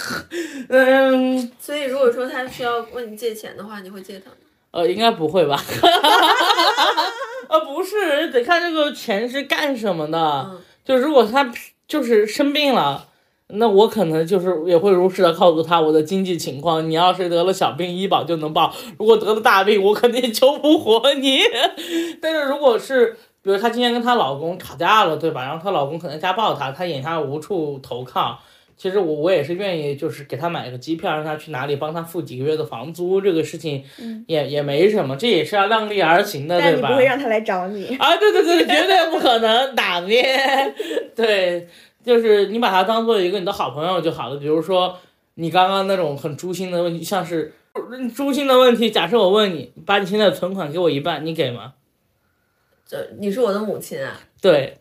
嗯，所以如果说他需要问你借钱的话，你会借他吗？呃，应该不会吧？呃，不是，得看这个钱是干什么的。嗯就如果他就是生病了。那我可能就是也会如实的告诉他我的经济情况。你要是得了小病，医保就能报；如果得了大病，我肯定救不活你。但是如果是比如她今天跟她老公吵架了，对吧？然后她老公可能家暴她，她眼下无处投靠。其实我我也是愿意，就是给他买个机票，让他去哪里帮他付几个月的房租，这个事情也、也没什么，这也是要量力而行的，对吧？但你不会让他来找你。啊，对对对，绝对不可能打面。对，就是你把他当做一个你的好朋友就好了。比如说你刚刚那种很诛心的问题，像是诛心的问题，假设我问你，把你现在的存款给我一半，你给吗？这你是我的母亲啊，对，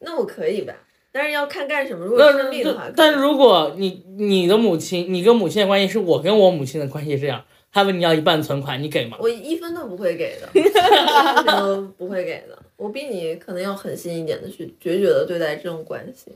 那我可以吧？但是要看干什么。如果生病的话，但是如果你你的母亲，你跟母亲的关系是我跟我母亲的关系这样，他问你要一半存款，你给吗？我一分都不会给的，一分都不会给的。我比你可能要狠心一点的去决绝的对待这种关系。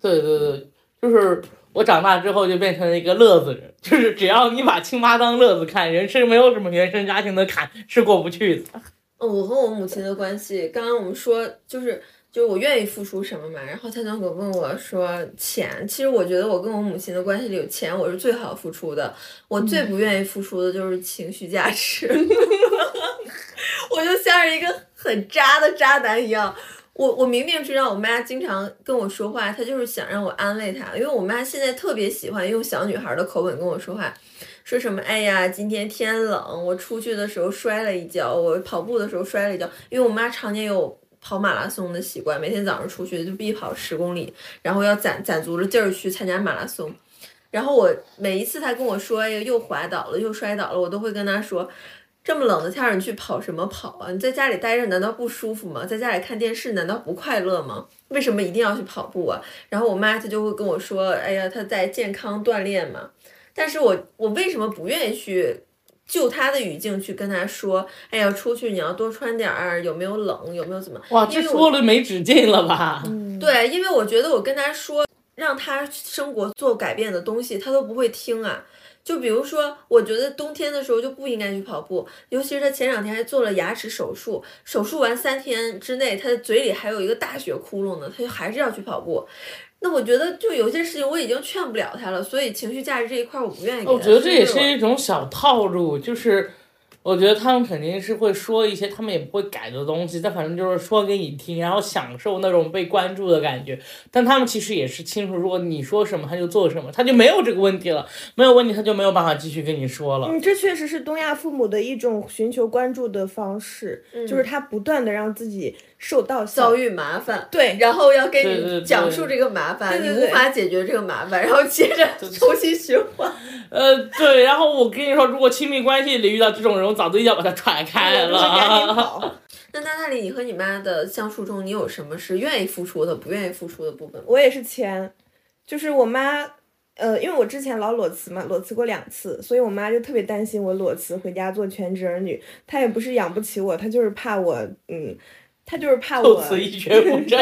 对对对，就是我长大之后就变成了一个乐子人，就是只要你把亲妈当乐子看，人生没有什么原生家庭的坎是过不去的。嗯，我和我母亲的关系，刚刚我们说就是就是我愿意付出什么嘛，然后他那会问我说钱，其实我觉得我跟我母亲的关系里有钱我是最好付出的，我最不愿意付出的就是情绪价值，我就像是一个很渣的渣男一样。我我明明知道我妈经常跟我说话，她就是想让我安慰她，因为我妈现在特别喜欢用小女孩的口吻跟我说话，说什么哎呀今天天冷，我出去的时候摔了一跤，我跑步的时候摔了一跤，因为我妈常年有跑马拉松的习惯，每天早上出去就必跑十公里，然后要攒攒足了劲儿去参加马拉松。然后我每一次她跟我说哎呀又滑倒了又摔倒了，我都会跟她说。这么冷的天儿，你去跑什么跑啊？你在家里待着难道不舒服吗？在家里看电视难道不快乐吗？为什么一定要去跑步啊？然后我妈她就会跟我说，哎呀，她在健康锻炼嘛。但是我我为什么不愿意去就他的语境去跟他说，哎呀，出去你要多穿点儿，有没有冷，有没有怎么？哇，这因为说了没止境了吧？嗯，对，因为我觉得我跟他说让他生活做改变的东西，他都不会听啊。就比如说，我觉得冬天的时候就不应该去跑步，尤其是他前两天还做了牙齿手术，手术完三天之内，他的嘴里还有一个大血窟窿呢，他就还是要去跑步。那我觉得就有些事情我已经劝不了他了，所以情绪价值这一块儿我不愿意。我觉得这也是一种小套路，就是我觉得他们肯定是会说一些他们也不会改的东西，但反正就是说给你听，然后享受那种被关注的感觉。但他们其实也是清楚，如果你说什么他就做什么，他就没有这个问题了，没有问题他就没有办法继续跟你说了。嗯，这确实是东亚父母的一种寻求关注的方式，就是他不断的让自己受到遭遇麻烦，对然后要跟你讲述这个麻烦，对对对你无法解决这个麻烦，然后接着 重新循环。呃，对，然后我跟你说，如果亲密关系里遇到这种人，我早就一脚把他踹开了。跑。那娜娜里，你和你妈的相处中，你有什么是愿意付出的，不愿意付出的部分？我也是钱，就是我妈，呃，因为我之前老裸辞嘛，裸辞过两次，所以我妈就特别担心我裸辞回家做全职儿女。她也不是养不起我，她就是怕我，嗯，她就是怕我。一蹶不振，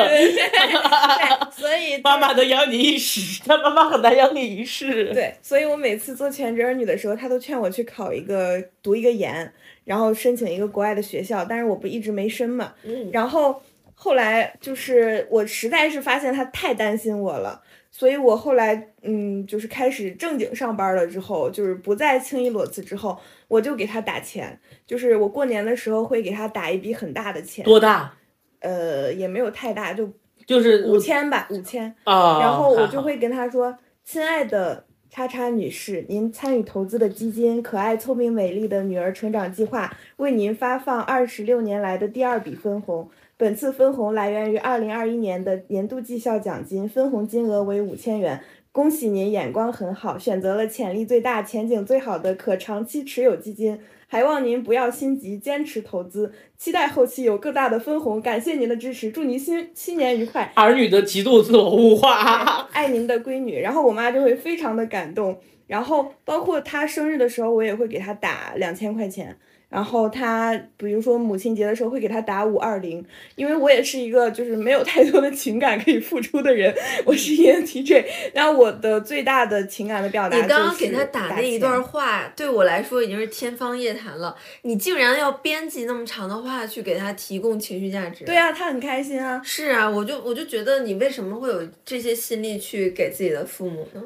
所以妈妈能养你一时，但妈妈很难养你一世。对，所以我每次做全职儿女的时候，他都劝我去考一个读一个研，然后申请一个国外的学校，但是我不一直没申嘛。嗯，然后后来就是我实在是发现他太担心我了，所以我后来嗯，就是开始正经上班了之后，就是不再轻易裸辞之后，我就给他打钱，就是我过年的时候会给他打一笔很大的钱，多大？呃，也没有太大，就就是五千吧，五千。啊，然后我就会跟他说：“亲爱的叉叉女士，您参与投资的基金‘可爱聪明美丽的女儿成长计划’为您发放二十六年来的第二笔分红。本次分红来源于二零二一年的年度绩效奖金，分红金额为五千元。恭喜您眼光很好，选择了潜力最大、前景最好的可长期持有基金。还望您不要心急，坚持投资，期待后期有更大的分红。感谢您的支持，祝您新新年愉快。”儿女的极度自我物化。爱您的闺女，然后我妈就会非常的感动，然后包括她生日的时候，我也会给她打两千块钱，然后他比如说母亲节的时候会给他打五二零，因为我也是一个就是没有太多的情感可以付出的人，我是 ENTJ，然后我的最大的情感的表达你刚刚给他打那一段话，对我来说已经是天方夜谭了。你竟然要编辑那么长的话去给他提供情绪价值？对啊，他很开心啊，是啊，我就我就觉得你为什么会有这些心力去给自己的父母呢？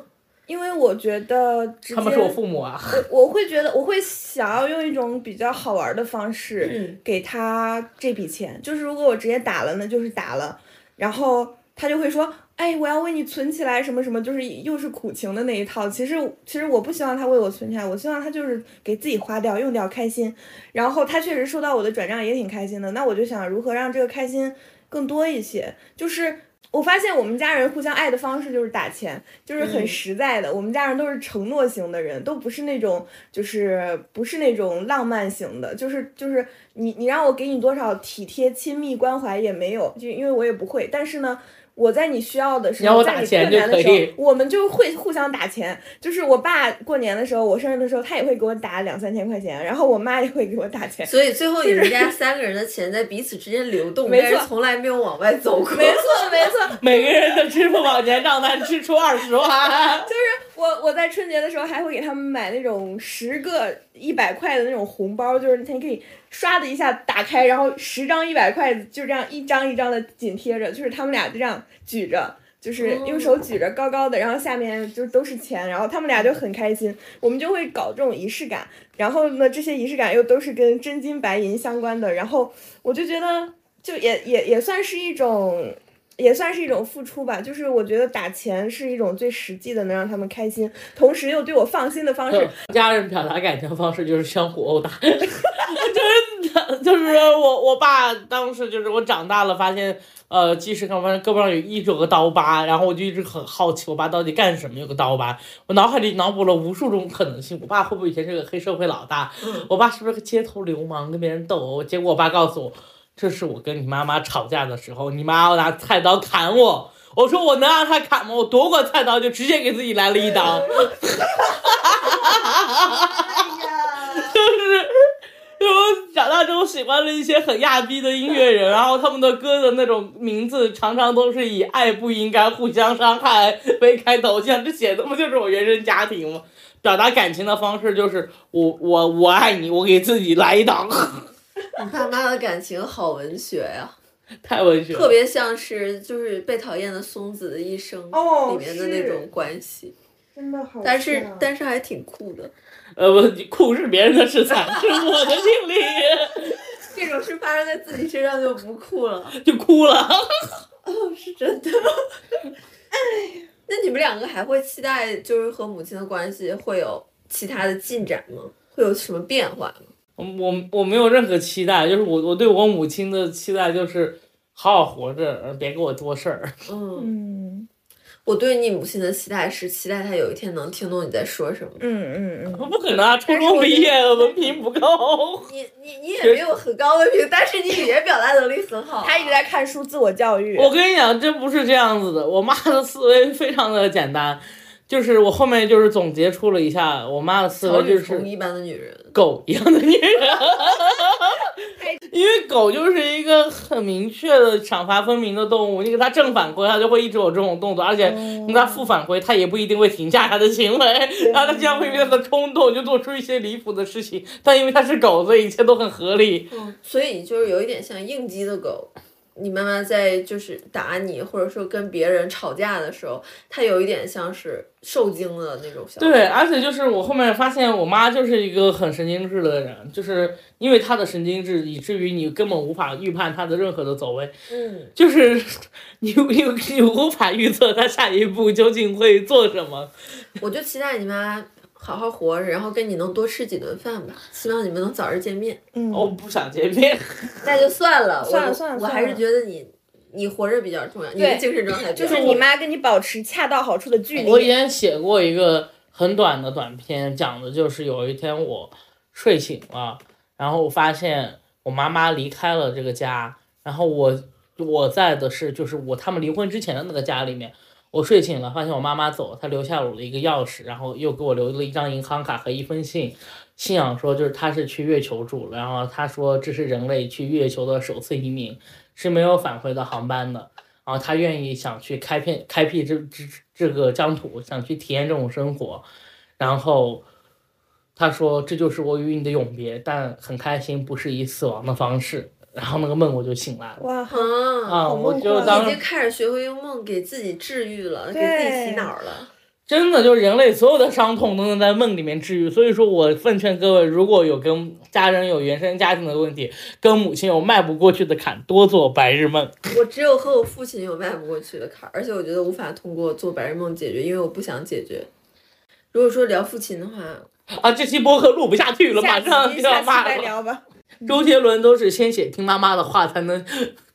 因为我觉得直接他们是我父母啊。我我会觉得，我会想要用一种比较好玩的方式嗯给他这笔钱。就是如果我直接打了，呢就是打了，然后他就会说：“哎，我要为你存起来，什么什么，就是又是苦情的那一套。”其实其实我不希望他为我存起来，我希望他就是给自己花掉、用掉，开心。然后他确实收到我的转账也挺开心的，那我就想如何让这个开心更多一些，就是。我发现我们家人互相爱的方式就是打钱，就是很嗯实在的。我们家人都是承诺型的人，都不是那种就是不是那种浪漫型的，就是就是你你让我给你多少体贴、亲密、关怀也没有，就因为我也不会。但是呢，我在你需要的时候，在你我打钱困难的时候就可以，我们就会互相打钱。就是我爸过年的时候，我生日的时候，他也会给我打两三千块钱，然后我妈也会给我打钱。所以最后你们家三个人的钱在彼此之间流动，没错但是从来没有往外走过。没错，没错，每个人的支付宝年账单支出二十万，就是我我在春节的时候还会给他们买那种十个一百块的那种红包，就是你可以刷的一下打开，然后十张一百块就这样一张一张的紧贴着，就是他们俩就这样举着。就是用手举着高高的，然后下面就都是钱，然后他们俩就很开心。我们就会搞这种仪式感，然后呢，这些仪式感又都是跟真金白银相关的，然后我就觉得，就也也也算是一种，也算是一种付出吧。就是我觉得打钱是一种最实际的，能让他们开心，同时又对我放心的方式。家人表达感情的方式就是相互殴打，真的就是我我爸当时就是我长大了发现，呃，即使看发现胳膊上有一整个刀疤，然后我就一直很好奇我爸到底干什么有个刀疤，我脑海里脑补了无数种可能性，我爸会不会以前是个黑社会老大，我爸是不是个街头流氓跟别人斗殴，结果我爸告诉我，这是我跟你妈妈吵架的时候，你妈要拿菜刀砍我。我说我能让她砍吗？我夺过菜刀就直接给自己来了一刀。就是，因为我长大之后喜欢了一些很亚逼的音乐人，然后他们的歌的那种名字常常都是以“爱不应该互相伤害”为开头，像这写的不就是我原生家庭吗？表达感情的方式就是我我我爱你，我给自己来一刀，你爸妈的感情好文学呀、太文学了。特别像是就是被讨厌的松子的一生哦里面的那种关系，真的好但是但是还挺酷的。呃，不，酷是别人的事，惨是我的经历，这种事发生在自己身上就不酷了，就哭了。哦是真的。哎那你们两个还会期待就是和母亲的关系会有其他的进展吗？会有什么变化吗？我我没有任何期待，就是我我对我母亲的期待就是好好活着，呃别给我多事儿。嗯，嗯我对你母亲的期待是期待她有一天能听懂你在说什么。嗯嗯嗯，不可能啊，初中毕业文凭不够。你你你也没有很高的凭，但是你语言表达能力很好啊。他一直在看书，自我教育。我跟你讲，真不是这样子的。我妈的思维非常的简单，就是我后面就是总结出了一下，我妈的思草维就是一般的女人。狗一样的女人。因为狗就是一个很明确的赏罚分明的动物，你给它正反馈，它就会一直有这种动作，而且你给它负反馈，它也不一定会停下它的行为，然后它经常会因为它的冲动就做出一些离谱的事情，但因为它是狗，所以一切都很合理。嗯，所以就是有一点像应激的狗。你妈妈在就是打你，或者说跟别人吵架的时候，她有一点像是受惊的那种小。对，而且就是我后面发现，我妈就是一个很神经质的人，就是因为她的神经质，以至于你根本无法预判她的任何的走位，嗯，就是你你你无法预测她下一步究竟会做什么。我就期待你妈好好活着，然后跟你能多吃几顿饭吧。希望你们能早日见面。嗯，我不想见面，那就算了，算了算了我还是觉得你你活着比较重要，你的精神状态就是你妈跟你保持恰到好处的距离。我以前写过一个很短的短片，讲的就是有一天我睡醒了，然后我发现我妈妈离开了这个家，然后我我在的是就是我他们离婚之前的那个家里面。我睡醒了，发现我妈妈走了，她留下我的一个钥匙，然后又给我留了一张银行卡和一封信，信上说就是她是去月球住了，然后她说这是人类去月球的首次移民，是没有返回的航班的，然后她愿意想去开片开辟这这这个疆土，想去体验这种生活，然后她说这就是我与你的永别，但很开心不是以死亡的方式，然后那个梦我就醒来了。哇，啊，啊，好我梦幻就当已经开始学会用梦给自己治愈了，给自己洗脑了。真的就是人类所有的伤痛都能在梦里面治愈，所以说我奉劝各位，如果有跟家人有原生家庭的问题，跟母亲有迈不过去的坎，多做白日梦。我只有和我父亲有迈不过去的坎儿，而且我觉得无法通过做白日梦解决，因为我不想解决。如果说聊父亲的话，啊，这期播客录不下去了，马上下期要骂了。再聊吧。周杰伦都是先写听妈妈的话，才能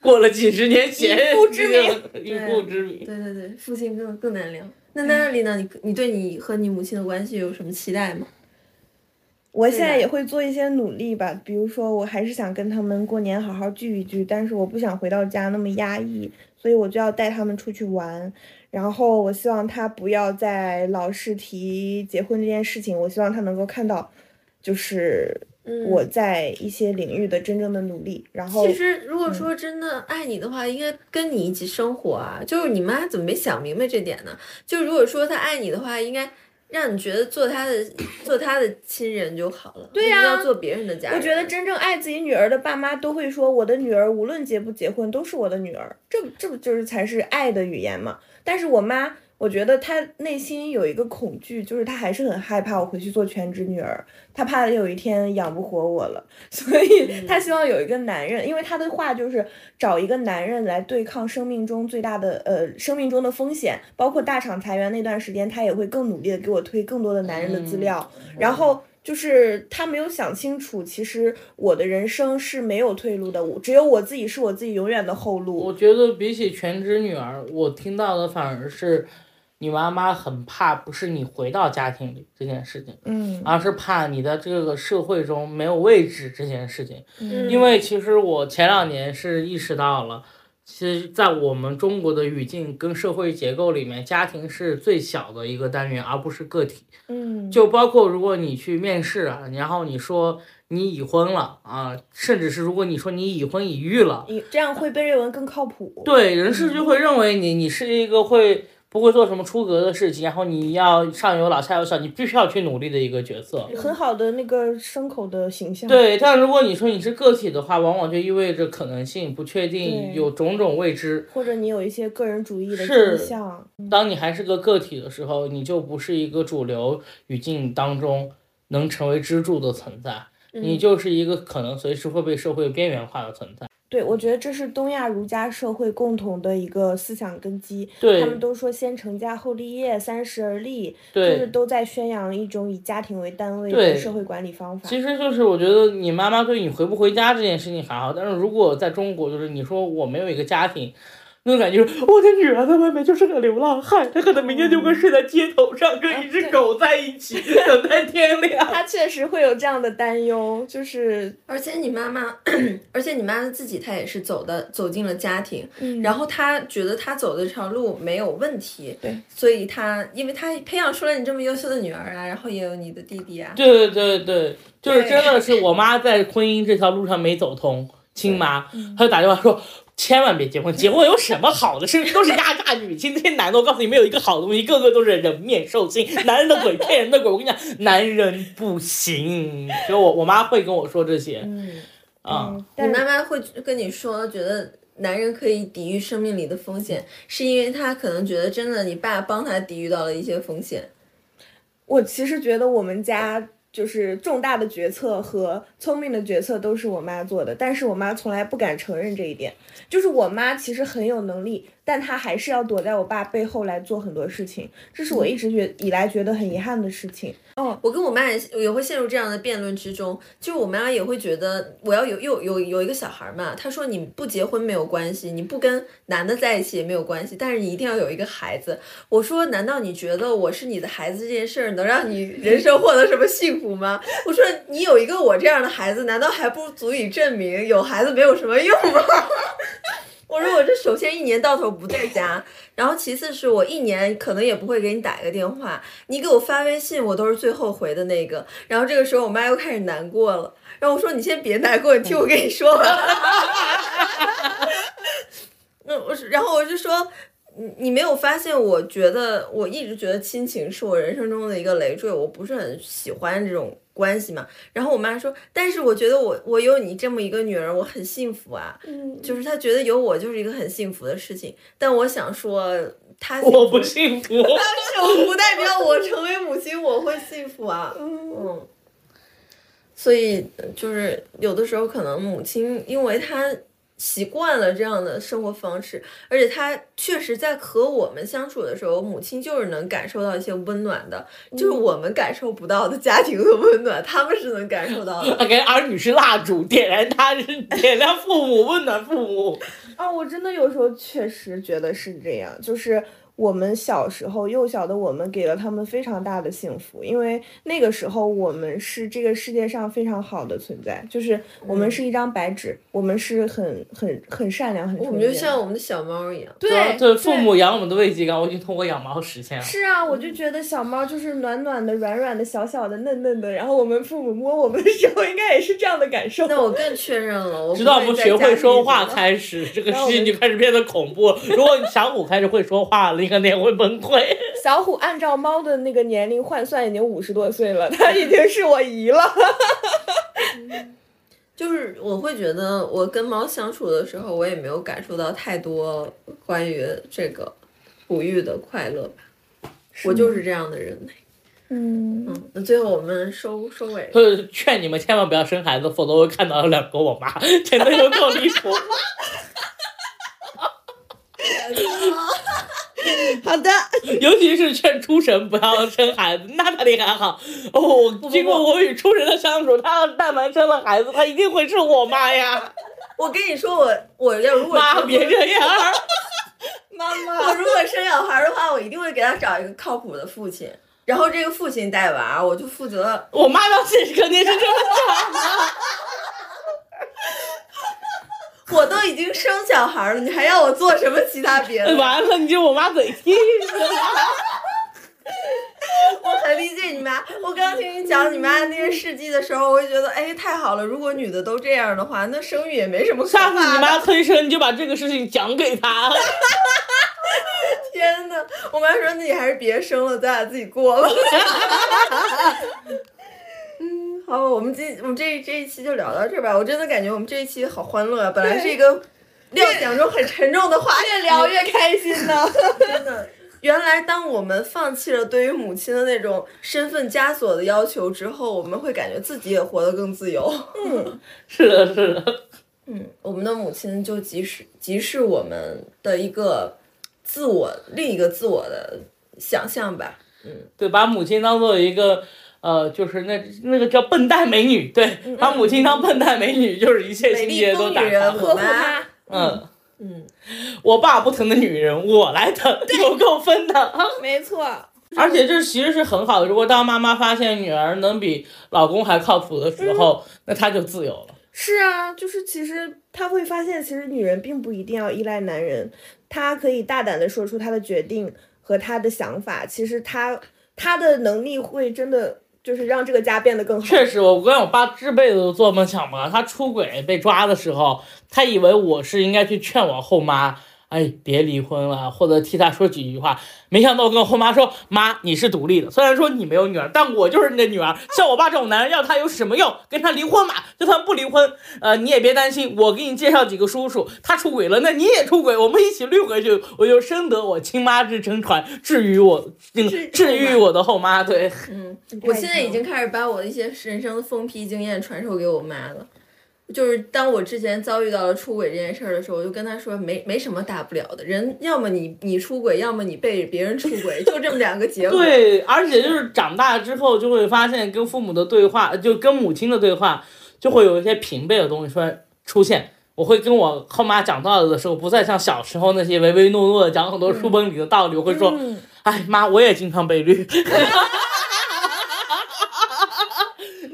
过了几十年写以父之名，以父之名。对对对，父亲更更难聊。那那里呢？你你对你和你母亲的关系有什么期待吗？我现在也会做一些努力吧，比如说我还是想跟他们过年好好聚一聚，但是我不想回到家那么压抑，所以我就要带他们出去玩。然后我希望他不要再老是提结婚这件事情，我希望他能够看到，就是嗯我在一些领域的真正的努力。然后其实，如果说真的爱你的话，应该跟你一起生活啊。就是你妈怎么没想明白这点呢？就如果说她爱你的话，应该让你觉得做她的做她的亲人就好了，对呀不要做别人的家人。我觉得真正爱自己女儿的爸妈都会说，我的女儿无论结不结婚都是我的女儿，这这不就是才是爱的语言嘛？但是我妈，我觉得他内心有一个恐惧，就是他还是很害怕我回去做全职女儿，他怕有一天养不活我了，所以他希望有一个男人，因为他的话就是找一个男人来对抗生命中最大的呃生命中的风险，包括大厂裁员那段时间，他也会更努力的给我推更多的男人的资料，然后。就是他没有想清楚，其实我的人生是没有退路的，我只有我自己是我自己永远的后路。我觉得比起全职女儿，我听到的反而是你妈妈很怕，不是你回到家庭里这件事情，嗯而是怕你在这个社会中没有位置这件事情。嗯因为其实我前两年是意识到了，其实，在我们中国的语境跟社会结构里面，家庭是最小的一个单元，而不是个体。嗯，就包括如果你去面试啊，然后你说你已婚了啊，甚至是如果你说你已婚已育了，以这样会被认为更靠谱。对，人事就会认为你你是一个会不会做什么出格的事情，然后你要上有老下有小，你必须要去努力的一个角色。很好的那个牲口的形象。，对，但如果你说你是个体的话，往往就意味着可能性、不确定，有种种未知。或者你有一些个人主义的是倾向。当你还是个个体的时候，你就不是一个主流语境当中能成为支柱的存在，你就是一个可能随时会被社会边缘化的存在。对，我觉得这是东亚儒家社会共同的一个思想根基。对他们都说先成家后立业，三十而立，就是，都在宣扬一种以家庭为单位的社会管理方法。其实就是我觉得你妈妈对你回不回家这件事情还好，但是如果在中国，就是你说我没有一个家庭。那种感觉就是我的女儿在外面就是个流浪汉，她可能明天就会睡在街头上，跟一只狗在一起，等待天 亮。她确实会有这样的担忧，就是而且你妈妈，而且你妈妈自己她也是走的走进了家庭，嗯然后她觉得她走的这条路没有问题，对，所以她因为她培养出了你这么优秀的女儿啊，然后也有你的弟弟啊，对对对对，就是真的 是我妈在婚姻这条路上没走通，亲妈，她就打电话说。千万别结婚，结婚有什么好的？身边都是压榨女性，那些男的，我告诉你，没有一个好的东西，个个都是人面兽心，男人的鬼骗人的鬼。我跟你讲，男人不行。就我我妈会跟我说这些嗯啊，嗯，但你妈妈会跟你说，觉得男人可以抵御生命里的风险，是因为她可能觉得真的你爸帮她抵御到了一些风险。我其实觉得我们家就是重大的决策和聪明的决策都是我妈做的，但是我妈从来不敢承认这一点。就是我妈其实很有能力，但她还是要躲在我爸背后来做很多事情，这是我一直觉以来觉得很遗憾的事情。哦我跟我妈也也会陷入这样的辩论之中，就我妈也会觉得我要有有有有一个小孩嘛，她说你不结婚没有关系，你不跟男的在一起也没有关系，但是你一定要有一个孩子。我说难道你觉得我是你的孩子这件事儿能让你人生获得什么幸福吗？我说你有一个我这样的孩子，难道还不足以证明有孩子没有什么用吗？我说我这首先一年到头不在家，然后其次是我一年可能也不会给你打一个电话，你给我发微信我都是最后回的那个。然后这个时候我妈又开始难过了，然后我说你先别难过，你听我跟你说完。那 我，然后我就说。你你没有发现？我觉得我一直觉得亲情是我人生中的一个累赘，我不是很喜欢这种关系嘛。然后我妈说，但是我觉得我我有你这么一个女儿，我很幸福啊。嗯，就是她觉得有我就是一个很幸福的事情。但我想说，她我不幸福。但是我不代表我成为母亲我会幸福啊。嗯，所以就是有的时候可能母亲，因为她习惯了这样的生活方式，而且他确实在和我们相处的时候，母亲就是能感受到一些温暖的，就是我们感受不到的家庭的温暖，他们是能感受到的。给儿女是蜡烛，点燃他人点亮父母，温暖父母。啊，我真的有时候确实觉得是这样，就是我们小时候幼小的我们给了他们非常大的幸福，因为那个时候我们是这个世界上非常好的存在，就是我们是一张白纸，我们是很很很善良很纯洁。我们就像我们的小猫一样。对对父母养我们的慰藉感，我已经通过养猫实现了。是啊，我就觉得小猫就是暖暖的、软软的、小小的、嫩嫩的，然后我们父母摸我们的时候，应该也是这样的感受。那我更确认了，我直到我们学会说话开。始，这个事情就开始变得恐怖。如果你小虎开始会说话了，你肯定会崩溃。小虎按照猫的那个年龄换算，已经五十多岁了，它已经是我姨了。就是我会觉得，我跟猫相处的时候，我也没有感受到太多关于这个哺育的快乐吧。我就是这样的人。嗯，嗯，那最后我们收收尾。呃劝你们千万不要生孩子，否则会看到两个我妈，真的有够离谱。好的，尤其是劝出神不要生孩子，那他厉害好。哦，经过我与出神的相处，他要是但凡生了孩子，他一定会是我妈呀。我跟你说，我我要如果妈，别这样。妈妈我，如果生小孩的话，我一定会给他找一个靠谱的父亲，然后这个父亲带娃，我就负责。我妈当时肯定是这么想的。我都已经生小孩了，你还要我做什么其他别的？完了，你就我妈嘴替 我很理解你妈。我刚听你讲你妈那些事迹的时候，我就觉得，哎，太好了！如果女的都这样的话，那生育也没什么可下次你。妈催生，你就把这个事情讲给她。天呐，我妈说，那你还是别生了，咱俩自己过吧。嗯，好，我们今我们这这一期就聊到这儿吧。我真的感觉我们这一期好欢乐啊！本来是一个料想中很沉重的话题，越聊越开心呢。真的。原来，当我们放弃了对于母亲的那种身份枷锁的要求之后，我们会感觉自己也活得更自由。嗯 是的，是的。嗯，我们的母亲就即是即是我们的一个自我另一个自我的想象吧。嗯对，把母亲当做一个。呃，就是那那个叫笨蛋美女，对，把母亲当笨蛋美女，就是一切情节都打开了。呵护她。嗯嗯，我爸不疼的女人，我来疼，有够分的。没错，而且这其实是很好的。如果当妈妈发现女儿能比老公还靠谱的时候，那她就自由了。是啊，就是其实她会发现，其实女人并不一定要依赖男人，她可以大胆的说出她的决定和她的想法。其实她她的能力会真的。就是让这个家变得更好。确实，我跟我爸这辈子都做梦想不到，他出轨被抓的时候，他以为我是应该去劝我后妈，哎，别离婚了，或者替他说几句话。没想到我跟我后妈说，妈，你是独立的，虽然说你没有女儿，但我就是你的女儿。像我爸这种男人要他有什么用？跟他离婚吧，就算不离婚，呃，你也别担心，我给你介绍几个叔叔，他出轨了，那你也出轨，我们一起绿回去，我就深得我亲妈之撑船，治愈我，治愈我的后妈。对，嗯，我现在已经开始把我的一些人生的疯批经验传授给我妈了。就是当我之前遭遇到了出轨这件事儿的时候，我就跟他说，没没什么大不了的，人要么你你出轨，要么你被别人出轨，就这么两个结果。对，而且就是长大之后就会发现，跟父母的对话，就跟母亲的对话，就会有一些平辈的东西出来出现。我会跟我后妈讲道理的时候，不再像小时候那些唯唯诺诺的讲很多书本里的道理，我会说，哎妈，我也经常被绿。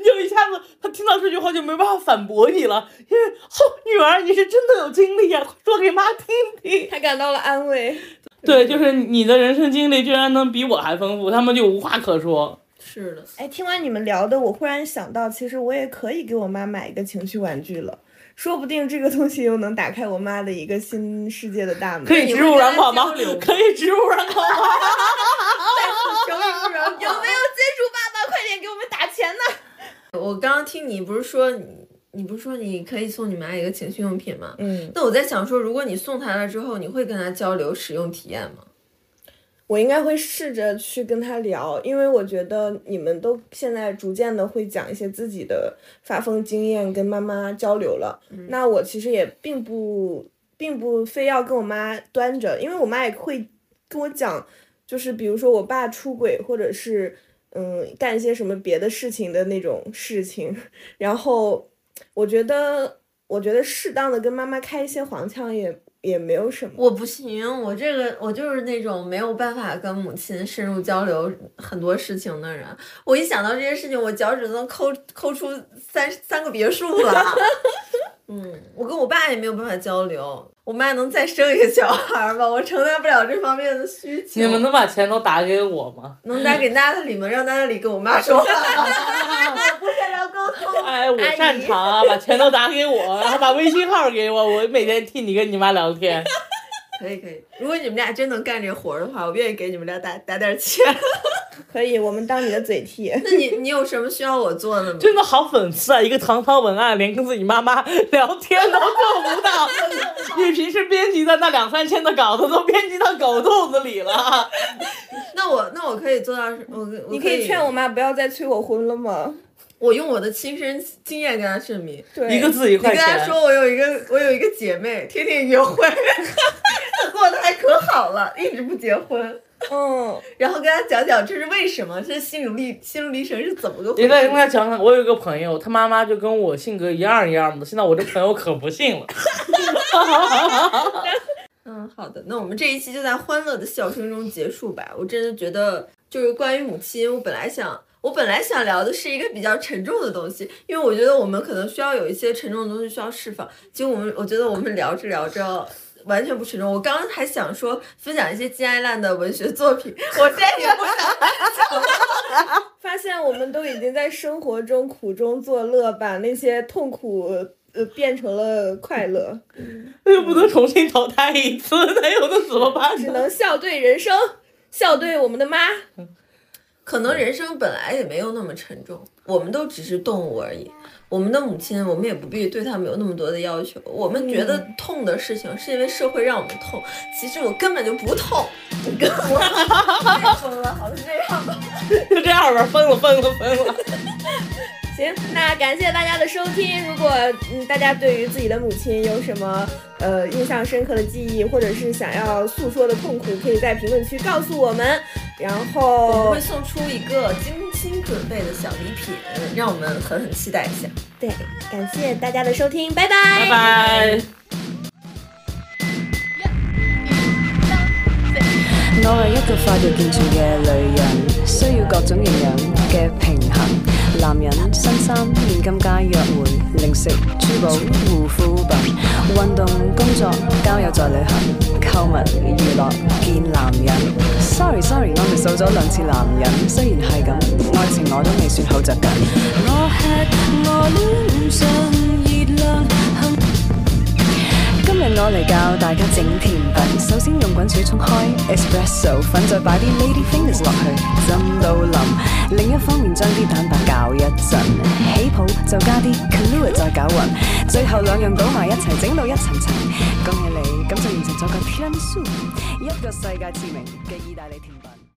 就一下子，他听到这句话就没办法反驳你了，因为哦，女儿，你是真的有经历呀，说给妈听听。他感到了安慰。对，就是你的人生经历居然能比我还丰富，他们就无话可说。是的，哎，听完你们聊的，我忽然想到，其实我也可以给我妈买一个情趣玩具了，说不定这个东西又能打开我妈的一个新世界的大门。可以植入软管吗？可以植入软管吗？有没有金主爸爸，快点给我们打钱呢？我刚刚听你不是说你，你不是说你可以送你妈一个情趣用品吗？嗯，那我在想说，如果你送她了之后，你会跟她交流使用体验吗？我应该会试着去跟她聊，因为我觉得你们都现在逐渐的会讲一些自己的发疯经验，跟妈妈交流了。嗯、那我其实也并不，并不非要跟我妈端着，因为我妈也会跟我讲，就是比如说我爸出轨，或者是。嗯，干一些什么别的事情的那种事情，然后我觉得，我觉得适当的跟妈妈开一些黄腔也也没有什么。我不行，我这个我就是那种没有办法跟母亲深入交流很多事情的人。我一想到这些事情，我脚趾能抠抠出三三个别墅了。嗯，我跟我爸也没有办法交流。我妈能再生一个小孩吗？我承担不了这方面的需求。你们能把钱都打给我吗？能打给娜塔莉吗？让娜塔莉跟我妈说话。我 不擅长沟通。哎，我擅长啊，把钱都打给我，然后把微信号给我，我每天替你跟你妈聊天。可以可以，如果你们俩真能干这活儿的话，我愿意给你们俩打打点钱。可以，我们当你的嘴替。那你你有什么需要我做的吗？真的好讽刺啊！一个堂堂文案，连跟自己妈妈聊天都做不到。你平时编辑的那两三千的稿子都编辑到狗肚子里了。那我那我可以做到，我你可以劝我妈不要再催我婚了吗？我用我的亲身经验跟他证明。对，一个字一块钱。你跟他说我有一个我有一个姐妹，天天约会，她 过得还可好了，一直不结婚。嗯，然后跟她讲讲这是为什么，这心路历心路历程是怎么个回事？你再跟她讲讲，我有一个朋友，他妈妈就跟我性格一样一样的，现在我这朋友可不信了。嗯，好的，那我们这一期就在欢乐的笑声中结束吧。我真的觉得，就是关于母亲，我本来想。我本来想聊的是一个比较沉重的东西，因为我觉得我们可能需要有一些沉重的东西需要释放。结果我们，我觉得我们聊着聊着完全不沉重。我刚刚还想说分享一些金爱烂的文学作品，我再也不想。发现我们都已经在生活中苦中作乐，把那些痛苦呃变成了快乐。那 又不能重新淘汰一次，那有的怎么办？只能笑对人生，笑对我们的妈。可能人生本来也没有那么沉重，我们都只是动物而已。我们的母亲，我们也不必对他们有那么多的要求。我们觉得痛的事情，是因为社会让我们痛。其实我根本就不痛。跟我疯 了，好像这样吧。就这样吧，疯了，疯了，疯了。行，那感谢大家的收听。如果嗯大家对于自己的母亲有什么呃印象深刻的记忆，或者是想要诉说的痛苦，可以在评论区告诉我们。然后我们会送出一个精心准备的小礼品，让我们狠狠期待一下。对，感谢大家的收听，拜拜，拜拜。我係一個快樂健全嘅女人，需要各種營養嘅平衡。男人新衫、現金街約會、零食、珠寶、護膚品、運動、工作、交友在旅行、購物、娛樂、見男人。Sorry Sorry，我哋數咗兩次男人，雖然係咁，愛情我都未算好着緊。我吃我戀上熱量。我嚟教大家整甜品，首先用滚水冲开 espresso 粉，再摆啲 lady fingers 落去浸到淋。另一方面将啲蛋白搅一阵，起泡就加啲 glue 再搅匀，最后两样倒埋一齐，整到一层层。恭喜你，咁就完成咗个 tiramisu，一个世界知名嘅意大利甜品。